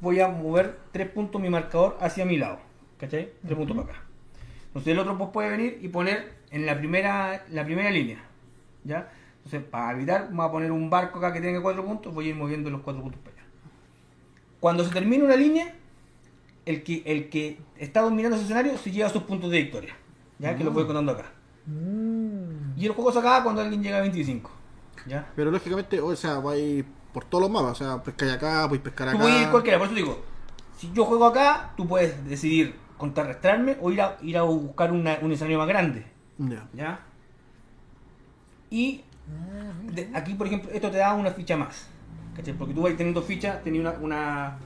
voy a mover tres puntos mi marcador hacia mi lado. ¿Cachai? Tres puntos para acá. Entonces el otro pues puede venir y poner en la primera, la primera línea. ¿Ya? Entonces, para evitar, voy a poner un barco acá que tenga cuatro puntos, voy a ir moviendo los cuatro puntos para allá. Cuando se termine una línea, el que, el que está dominando ese escenario se lleva sus puntos de victoria. ¿Ya? Que lo voy contando acá. Mm. Y el juego se acaba cuando alguien llega a 25. ¿Ya? Pero lógicamente, o sea, va a ir por todos los mapas. O sea, pescáis acá, podéis pescar acá. Tú puedes ir cualquiera, por eso digo, si yo juego acá, tú puedes decidir contrarrestarme o ir a, ir a buscar una- un escenario más grande. Ya. ¿Ya? Y de- aquí, por ejemplo, esto te da una ficha más. ¿cachai? Porque tú vas teniendo fichas, tenías una,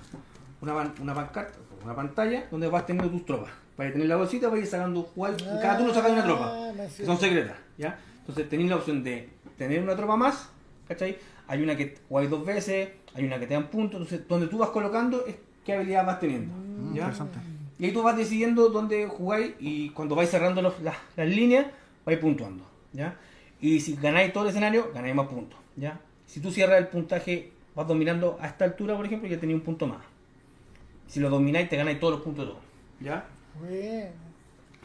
una, una, una pancarta, una pantalla donde vas teniendo tus tropas. Vas a tener la bolsita, vas a ir sacando, jugáis- y cada turno sacas una tropa, Ah, que son secretas. ¿ya? Entonces tenéis la opción de tener una tropa más, ¿cachai? Hay una que jugáis dos veces, hay una que te dan puntos, entonces donde tú vas colocando es qué habilidad vas teniendo. Mm, ¿ya? interesante. Y ahí tú vas decidiendo dónde jugáis y cuando vais cerrando los- las, las líneas, vais puntuando, ¿ya? Y si ganáis todo el escenario, ganáis más puntos, ¿ya? Si tú cierras el puntaje, vas dominando a esta altura, por ejemplo, ya tenéis un punto más. Si lo domináis, te ganáis todos los puntos de todo, ¿ya? Bueno.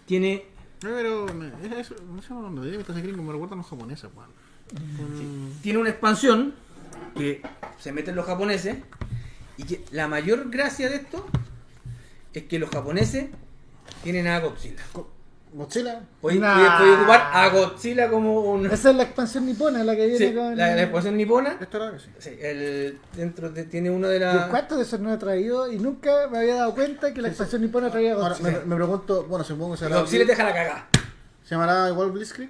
Tiene... Pero, me- eso, no sé hablando de estas gringos, me recuerdan los japoneses, weón. Mm, Tiene una expansión que se meten los japoneses y que la mayor gracia de esto es que los japoneses tienen a Godzilla. Godzilla. Podéis Nah. podéis ocupar a Godzilla como un... Esa es la expansión nipona, la que viene Sí, con. la, la expansión nipona. Esto era que sí. Sí, el, dentro de, tiene una de las. ¿Cuántos de esos no he traído? Y nunca me había dado cuenta que la expansión nipona traía Ahora, Godzilla. me, me pregunto, bueno, supongo que se Los llamará, le deja la cagada. se llamará igual Blitzkrieg.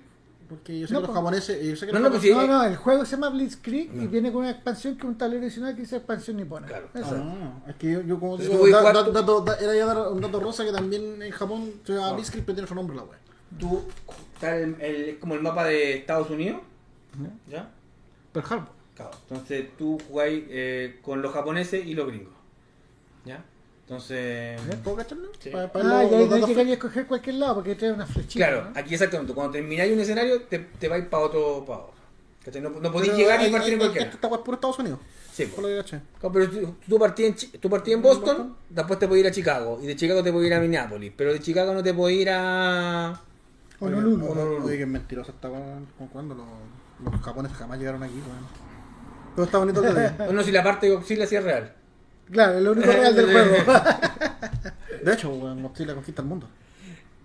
Porque yo sé No, que los po. japoneses. Yo sé que No, los no, pues japoneses-. No, no, el juego se llama Blitzkrieg y viene con una expansión que es un tablero adicional que dice expansión nipona. Claro. Eso. Ah, es que yo, yo como digo, da- da- dato- da- era ya dar un dato rosa que también en Japón se llama. Blitzkrieg, pero tiene otro nombre la wea. Tú. Está el, el- es como el mapa de Estados Unidos. ¿Ya? Pearl Harbor. Claro. Entonces tú jugáis eh, con los japoneses y los gringos. ¿Ya? Entonces. ¿Puedo cacharlo? Sí. Pa- pa- Ah, y ahí los no que fre- querer escoger cualquier lado porque trae una flechita. Claro, ¿no? aquí exactamente. Cuando termináis un escenario, te, te vais para otro. Para otro. No, no podéis llegar y partir en cualquiera. Esta es puro Estados Unidos. Sí, Por lo que Pero tú, tú partí en, Chi- tú partí en Boston, después te puedes ir a Chicago. Y de Chicago te puedes ir a Minneapolis. Pero de Chicago no te puedes ir a. Honolulu. Oye, oye, que es mentiroso. ¿Con cuándo? Los, los japoneses jamás llegaron aquí, weón. Pero está bonito el detalle. Bueno, si la parte de Godzilla sí es real. Claro, es lo único real del juego. De hecho, weón, Godzilla conquista el mundo.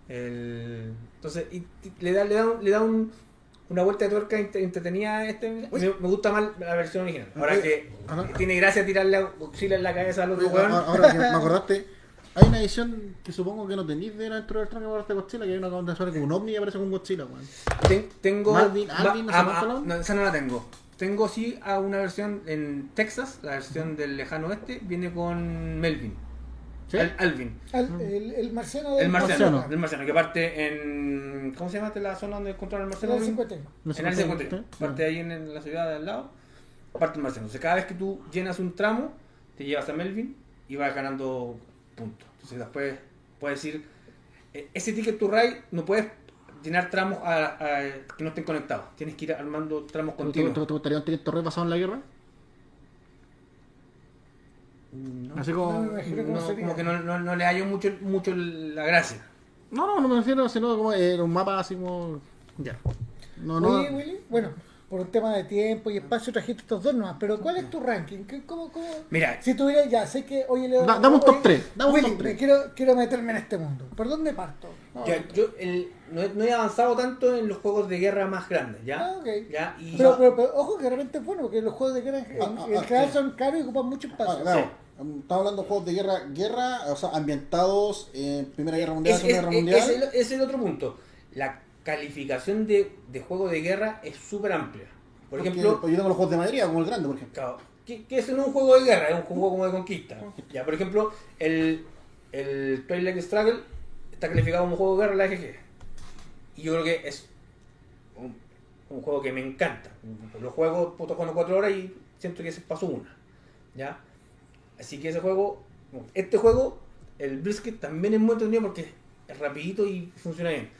El- Entonces, y- y le da, le da, un- le da un- una vuelta de tuerca ent- entretenida a este. Me, me gusta más la versión original. Ahora que ajá. tiene gracia tirarle a Godzilla en la cabeza al otro weón. ahora que me acordaste, hay una edición que supongo que no tenéis de la dentro del tranque de Godzilla, que hay una donde sale como un ovni y aparece con un Godzilla, weón. Ten- tengo. Malvin, va- Alvin, no sé ah, ah, no, esa no la tengo. Tengo sí a una versión en Texas, la versión del lejano oeste, viene con Melvin. ¿Sí? Al- Alvin. Al- el, el marciano del El marciano, marciano. el marciano, que parte en. ¿Cómo se llama la zona donde controla el marciano? El 51. No sé En el cuánto- 51. ¿sí? Parte ahí en, el- la ciudad de al lado. Parte el marciano. Entonces, cada vez que tú llenas un tramo, te llevas a Melvin y vas ganando puntos. Entonces, después puedes decir. eh, Ese ticket to ride no puedes llenar tramos a- a- que no estén conectados. Tienes que ir armando tramos ¿Te, te, continuos. te gustaría un Torre basado en la guerra? No, Así No como. no, sería. como que no, no, no le hallo mucho, mucho la gracia. No, no, no me refiero, sino como eh, un mapa así como. Ya. No, no. Oye, Willy, bueno, por un tema de tiempo y espacio trajiste estos dos nomás, pero ¿cuál es tu ranking? ¿Qué- ¿Cómo, cómo? Mira, Si tuviera, ya sé que, oye, Leo, Da- dame un top oye, tres, dame un Willy, top tres. me quiero, quiero meterme en este mundo. ¿Por dónde parto? No, ya, yo el- no, he, no he avanzado tanto en los juegos de guerra más grandes, ¿ya? Ah, ok. ¿Ya? Y pero, pero, pero, ojo que de repente es bueno, porque los juegos de guerra en, Ah, ah, en ah, general sí. son caros y ocupan mucho espacio. Ah, claro. Estamos hablando de juegos de guerra, guerra, o sea, ambientados en Primera Guerra Mundial, es, Segunda es- Guerra Mundial. es el, es el otro punto. La calificación de, de juego de guerra es súper amplia. Por Porque, ejemplo, pues yo tengo los juegos de Madrid, como el grande, por ejemplo. Claro, que, que eso no es un juego de guerra, es un juego como de conquista. Ya, por ejemplo, el, el Twilight Struggle está calificado como juego de guerra en la GG. Y yo creo que es un, un juego que me encanta. Lo juego, puedo jugando 4 horas y siento que se pasó una. ¿Ya? Así que ese juego, este juego, el Brisket también es muy entretenido porque es rapidito y funciona bien.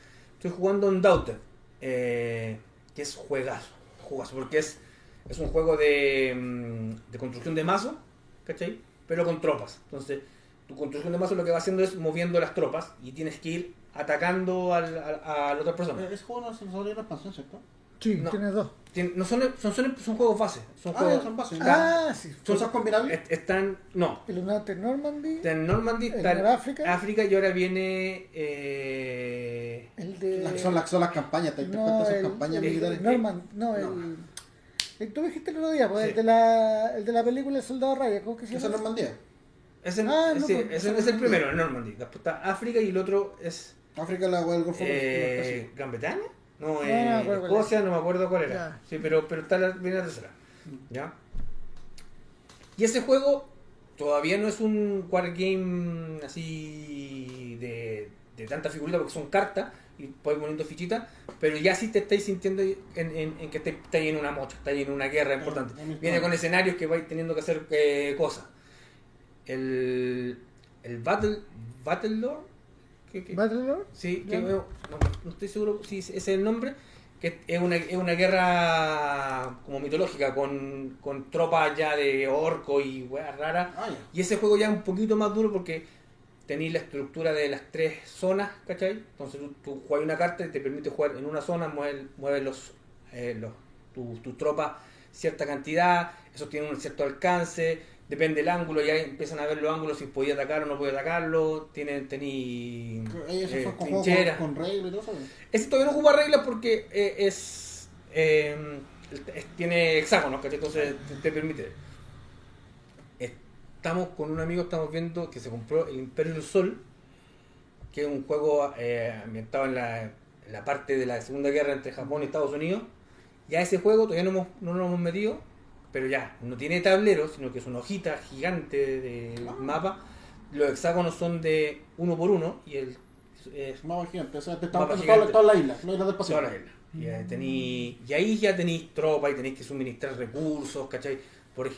Estoy jugando en Doubter, eh, que es juegazo, juegazo, porque es es un juego de, mm, de construcción de mazo, ¿cachai? Pero con tropas. Entonces, tu construcción de mazo lo que va haciendo es moviendo las tropas y tienes que ir atacando al, a la otra persona. Eh, Ese juego no la expansión, ¿cierto? Sí, No. tienes dos. Tien- no son, son, son, son juegos base. Son Ah, juegos, son bases. Ah, sí. ¿Son esas combinables? est- están, no, El norte Normandy, está en Normandy, El está en África. África y ahora viene... Eh, el de. Que son las, son las campañas, te No, cuenta, son el- campañas el- militares. Norman, no, No. el. el- Tú dijiste el otro día, pues, Sí. el, de la, el de la película El Soldado Raya, ¿cómo que se Esa es llama? Normandía. es, el, Ah, no, sí, pues, es, el- es el primero, en Normandy. Después está África y el otro es... África la del Golfo Eh. ¿Gran Bretaña? No, eh, no me acuerdo cuál Escocia, no me acuerdo cuál era. Ya. Sí, pero, pero está la, viene la tercera. ¿Ya? Y ese juego todavía no es un wargame así de, de tanta figurita porque son cartas y puedes poniendo fichitas, pero ya sí te estáis sintiendo en, en- en que estáis estáis en una mocha, estáis en una guerra importante. en el Viene con escenarios que vais teniendo que hacer eh, cosas. El, el Battle, Battle Lord, ¿qué- qué? Battlelord. Sí, que no, no estoy seguro si ese es el nombre, que es una, es una guerra como mitológica, con, con tropas ya de orco y weas raras. Ah. Y ese juego ya es un poquito más duro porque tenéis la estructura de las tres zonas, ¿cachai? Entonces tú, tú juegas una carta y te permite jugar en una zona, mueves, mueves los, eh, los, tu- tus tropas cierta cantidad, esos tienen un cierto alcance, depende del ángulo, ya empiezan a ver los ángulos si podía atacar o no podía atacarlo, tienen, tení Eso eh, con reglas y todo eso. Ese todavía no juega reglas porque eh, es, eh, es- tiene hexágonos, ¿cachai? Entonces te, te permite. Estamos con un amigo, estamos viendo que se compró el Imperio del Sol, que es un juego eh, ambientado en la, en la parte de la Segunda Guerra entre Japón y Estados Unidos. Ya ese juego todavía no, hemos, no lo hemos metido, pero ya, no tiene tablero, sino que es una hojita gigante de Ah. mapa. Los hexágonos son de uno por uno y el es Mapa gigante. O sea, te estamos toda, toda la isla, no Toda la isla. Y, eh, tení- y ahí ya tenéis tropa y tenéis que suministrar recursos, ¿cachai? Por,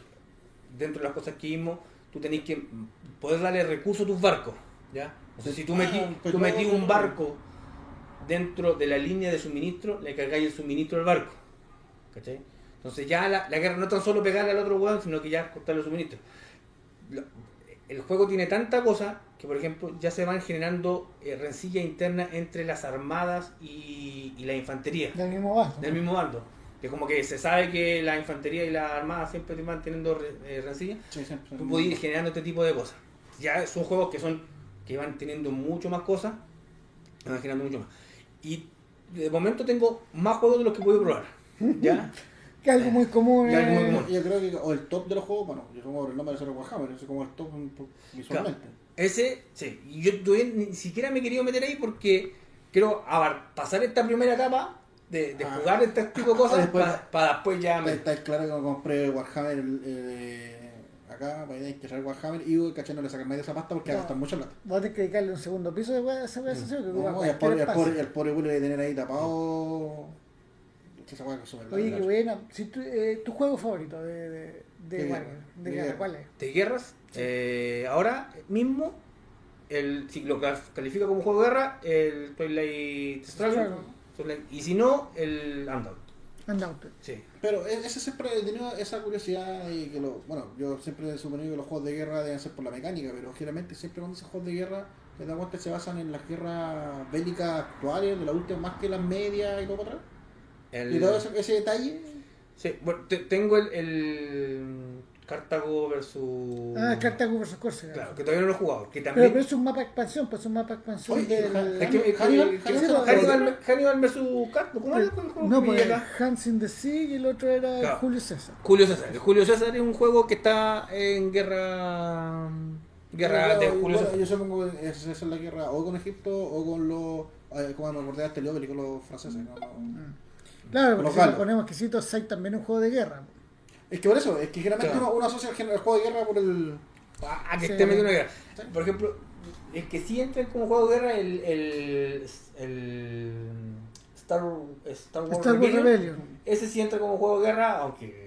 dentro de las cosas que vimos, tú tenéis que mm, poder darle recursos a tus barcos, ¿ya? O sea, si tú Ah, metí, pues tú no, metí no, un barco dentro de la línea de suministro, le cargáis el suministro al barco, ¿cachai? Entonces ya la, la guerra no es tan solo pegarle al otro weón, sino que ya cortarle el suministro. Lo- el juego tiene tanta cosa que, por ejemplo, ya se van generando eh, rencillas internas entre las armadas y, y la infantería Del mismo vaso. del mismo bando. Que como que se sabe que la infantería y la armada siempre van teniendo re- eh, rencillas. Sí, siempre. Tú puedes ir generando este tipo de cosas. Ya son juegos que son que van teniendo mucho más cosas, van generando mucho más. Y de momento tengo más juegos de los que puedo probar. ¿Ya? Que algo muy común. Que algo muy eh, común. Yo creo que o el top de los juegos, bueno, yo como el nombre de ser Warhammer, es como el top visualmente. Ese, sí. Y yo todavía ni siquiera me he querido meter ahí porque quiero pasar esta primera etapa de, de Ah. jugar este tipo de cosas Después- para después ya... me- Está, claro que compré Warhammer eh, acá, para ir a instalar Warhammer y caché no le sacan más de esa pasta porque No. gastan mucha plata. Vas a tener que dedicarle un segundo piso de esa wea de sesión, que No, y el pobre, el pobre, el pobre Willy de tener ahí tapado. Esa hueá que es súper Oye, qué buena. Si tu, eh, ¿Tu juego favorito de, de, de, De. ¿De De guerra? guerra. ¿Cuál es? de guerras. Eh, ahora mismo, el, si lo cal- califica como juego de guerra, el Twilight Struggle. Y si no, el Undaunted. Undaunted. Sí. Pero e- ese siempre he tenido esa curiosidad y que lo, bueno, yo siempre he suponido que los juegos de guerra deben ser por la mecánica, pero generalmente siempre cuando se juegos de guerra, te das cuenta que se basan en las guerras bélicas actuales, de la última más que las medias y todo para atrás. El- Y todo ese, ese detalle, sí, bueno, te- tengo el, el Cartago versus. Ah, Cartago vs. Corsair. Claro, que todavía no lo he jugado. Que Pero, también. pero es un mapa de expansión, pues es un mapa de expansión Oye, del... es que, Hannibal- Hannibal- Hannibal, versus Cartago. ¿Cómo era el No, pues llega? Hans in the Sea y el otro era Claro. Julio César. Julio César. El Julio César es un juego que está en guerra. Guerra de Julio César. yo supongo que esa es la guerra o con Egipto o con los, eh, como me acordé de Heliópolis, con los franceses. ¿no? Mm. Claro, porque si nos ponemos exquisitos, Sai también es un juego de guerra. Es que por eso, es que generalmente Claro. uno, uno asocia el, género- el juego de guerra por el... Ah, que Sí. esté metido en una guerra. Sí. Por ejemplo, el que sí entra como juego de guerra, el. el, el Star, Star Wars Star Wars Rebellion. Rebellion. Ese sí entra como juego de guerra, aunque.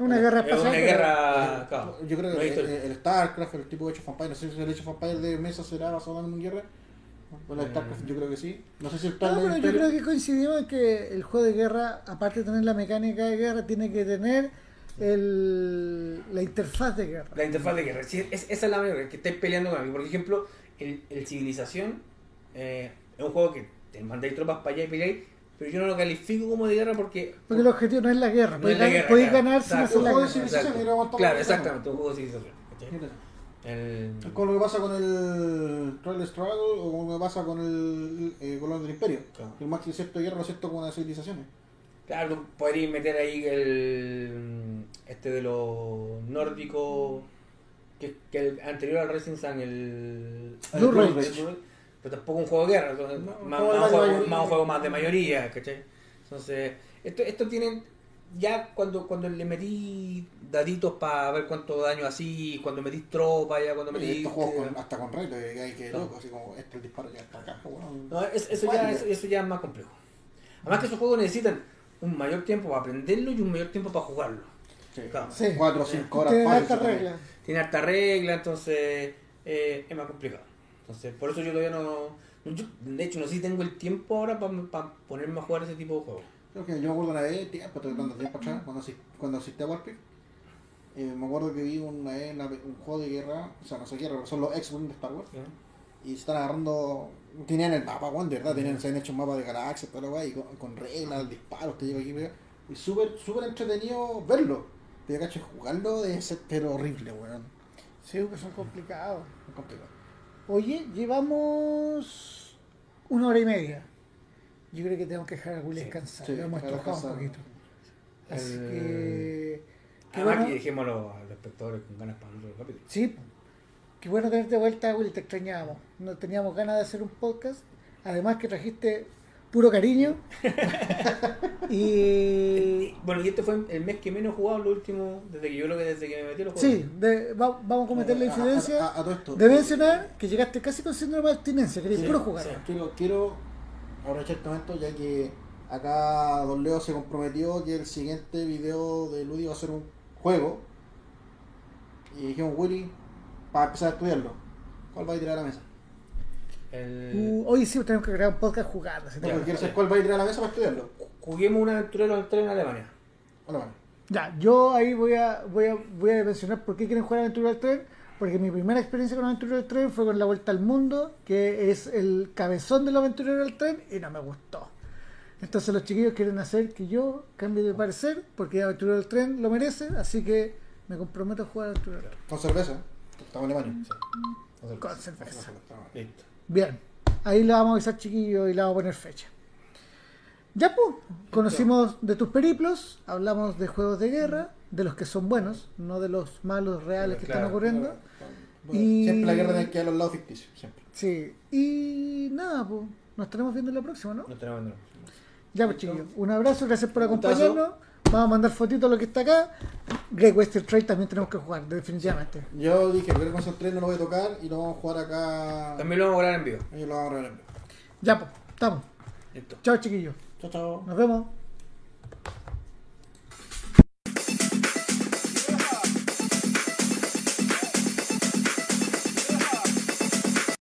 Una guerra es espacial, Una guerra. claro, Yo creo que el, el StarCraft, el tipo de of Empires, no sé si el of Empires de mesa será basado en una guerra. Bueno, el StarCraft yo creo que sí. No sé si el No, Twilight pero yo creo que coincidimos en que el juego de guerra, aparte de tener la mecánica de guerra, tiene que tener el, la interfaz de guerra. La interfaz de guerra. Sí, es, esa es la manera que estáis peleando con alguien. Por ejemplo, el, el Civilización eh, es un juego que te mandáis tropas para allá y peleáis, pero yo no lo califico como de guerra porque. Porque el objetivo no es la guerra, no podéis es la gan- guerra, podéis claro. ganar sin hacer la Un juego de guerra. Claro, exactamente, un juego de civilización. El... Es como lo que pasa con el Trial Struggle o como lo que pasa con el eh, Colón del Imperio. Claro. El cierto de guerra lo con las civilizaciones. Claro, tú podrías meter ahí el. Este de los nórdicos. Que, que el anterior al Racing Sun, el. Blue el Rage. Rage, Pero tampoco un juego de guerra, entonces, No, más, más un juego, más un juego más de mayoría, ¿cachai? Entonces, esto, esto tienen. Ya cuando, cuando le metí daditos para ver cuánto daño así, cuando metí tropas, ya cuando Y metí. estos juegos con- hasta con reglas, que hay que No. loco, así como este el disparo ya está acá. Bueno, No, es- eso, ya, eso, eso ya es más complejo. Además que esos juegos necesitan un mayor tiempo para aprenderlo y un mayor tiempo para jugarlo. sí. Claro. Sí. Cuatro o cinco horas Tiene también. reglas. tiene harta regla, entonces eh, es más complicado. Entonces, por eso yo todavía no. yo, de hecho, no sé si tengo el tiempo ahora para ponerme a jugar ese tipo de juegos. Creo que yo me acuerdo una vez, tiempo, de tiempo atrás, cuando, asist- cuando asistí a Warpic, eh, me acuerdo que vi una vez una- un juego de guerra, o sea, no sé guerra, pero son los X-Wing de Star Wars, ¿ya? y se están agarrando, tenían el mapa, weón, de verdad, tenían, se han hecho un mapa de galaxias, toda la weá, y con, con reglas, disparos, te lleva aquí, mira, y súper, súper entretenido verlo, pero cacho, jugarlo debe ser pero horrible, weón, Sí, que son complicados. muy complicado. Oye, llevamos una hora y media. Yo creo que tenemos que dejar a Will Sí, descansar. sí, Lo hemos un poquito. Así El- que. Qué Además, bueno. que dejémoslo a los espectadores con ganas para el otro capítulo. Sí, qué bueno tenerte de vuelta, Will, te extrañábamos. No teníamos ganas de hacer un podcast. Además que trajiste puro cariño. y Bueno, y este fue el mes que menos he jugado, lo último, desde que yo creo que desde que me metí los juegos. sí, de- va- vamos a cometer la A- a- infidencia a- a todo esto. de mencionar que llegaste casi con síndrome de abstinencia, querías Sí, puro jugar. sí. Quiero, quiero aprovechar este momento ya que acá Don Leo se comprometió que el siguiente video de Ludi va a ser un juego. Y dijimos, Willy, para empezar a estudiarlo, ¿cuál va a tirar a la mesa? El... Uh, hoy sí tenemos que grabar un podcast jugando. No, quiero saber cuál va a tirar a la mesa para estudiarlo. Juguemos un aventurero al tren en Alemania. Ya, yo ahí voy a, voy a, voy a mencionar por qué quieren jugar Aventura del Tren. Porque mi primera experiencia con Aventura del Tren fue con la Vuelta al Mundo, que es el cabezón del Aventurero del Tren, y no me gustó. Entonces los chiquillos quieren hacer que yo cambie de parecer, porque Aventurero del Tren lo merece, así que me comprometo a jugar Aventurero del Tren. Con cerveza. Estamos en Alemania. Con cerveza. Listo. Bien, ahí le vamos a avisar chiquillos y le vamos a poner fecha. Ya pues, conocimos de tus periplos, hablamos de juegos de guerra, de los que son buenos, no de los malos reales que están Claro, ocurriendo. Bueno, Y- Siempre la guerra tiene que ir a los lados ficticios. Siempre. Sí, y nada, pues, nos estaremos viendo en la próxima, ¿no? No tenemos no. Ya pues chiquillos, un abrazo, gracias por acompañarnos. Vamos a mandar fotitos de lo que está acá. Great Western Trail también tenemos que jugar, definitivamente. Yo dije, con esos tres no lo voy a tocar y lo vamos a jugar acá. También lo vamos a grabar en vivo. Y lo vamos a regalar. Ya pues, estamos. Listo. Chao chiquillos, Chao, chao. nos vemos.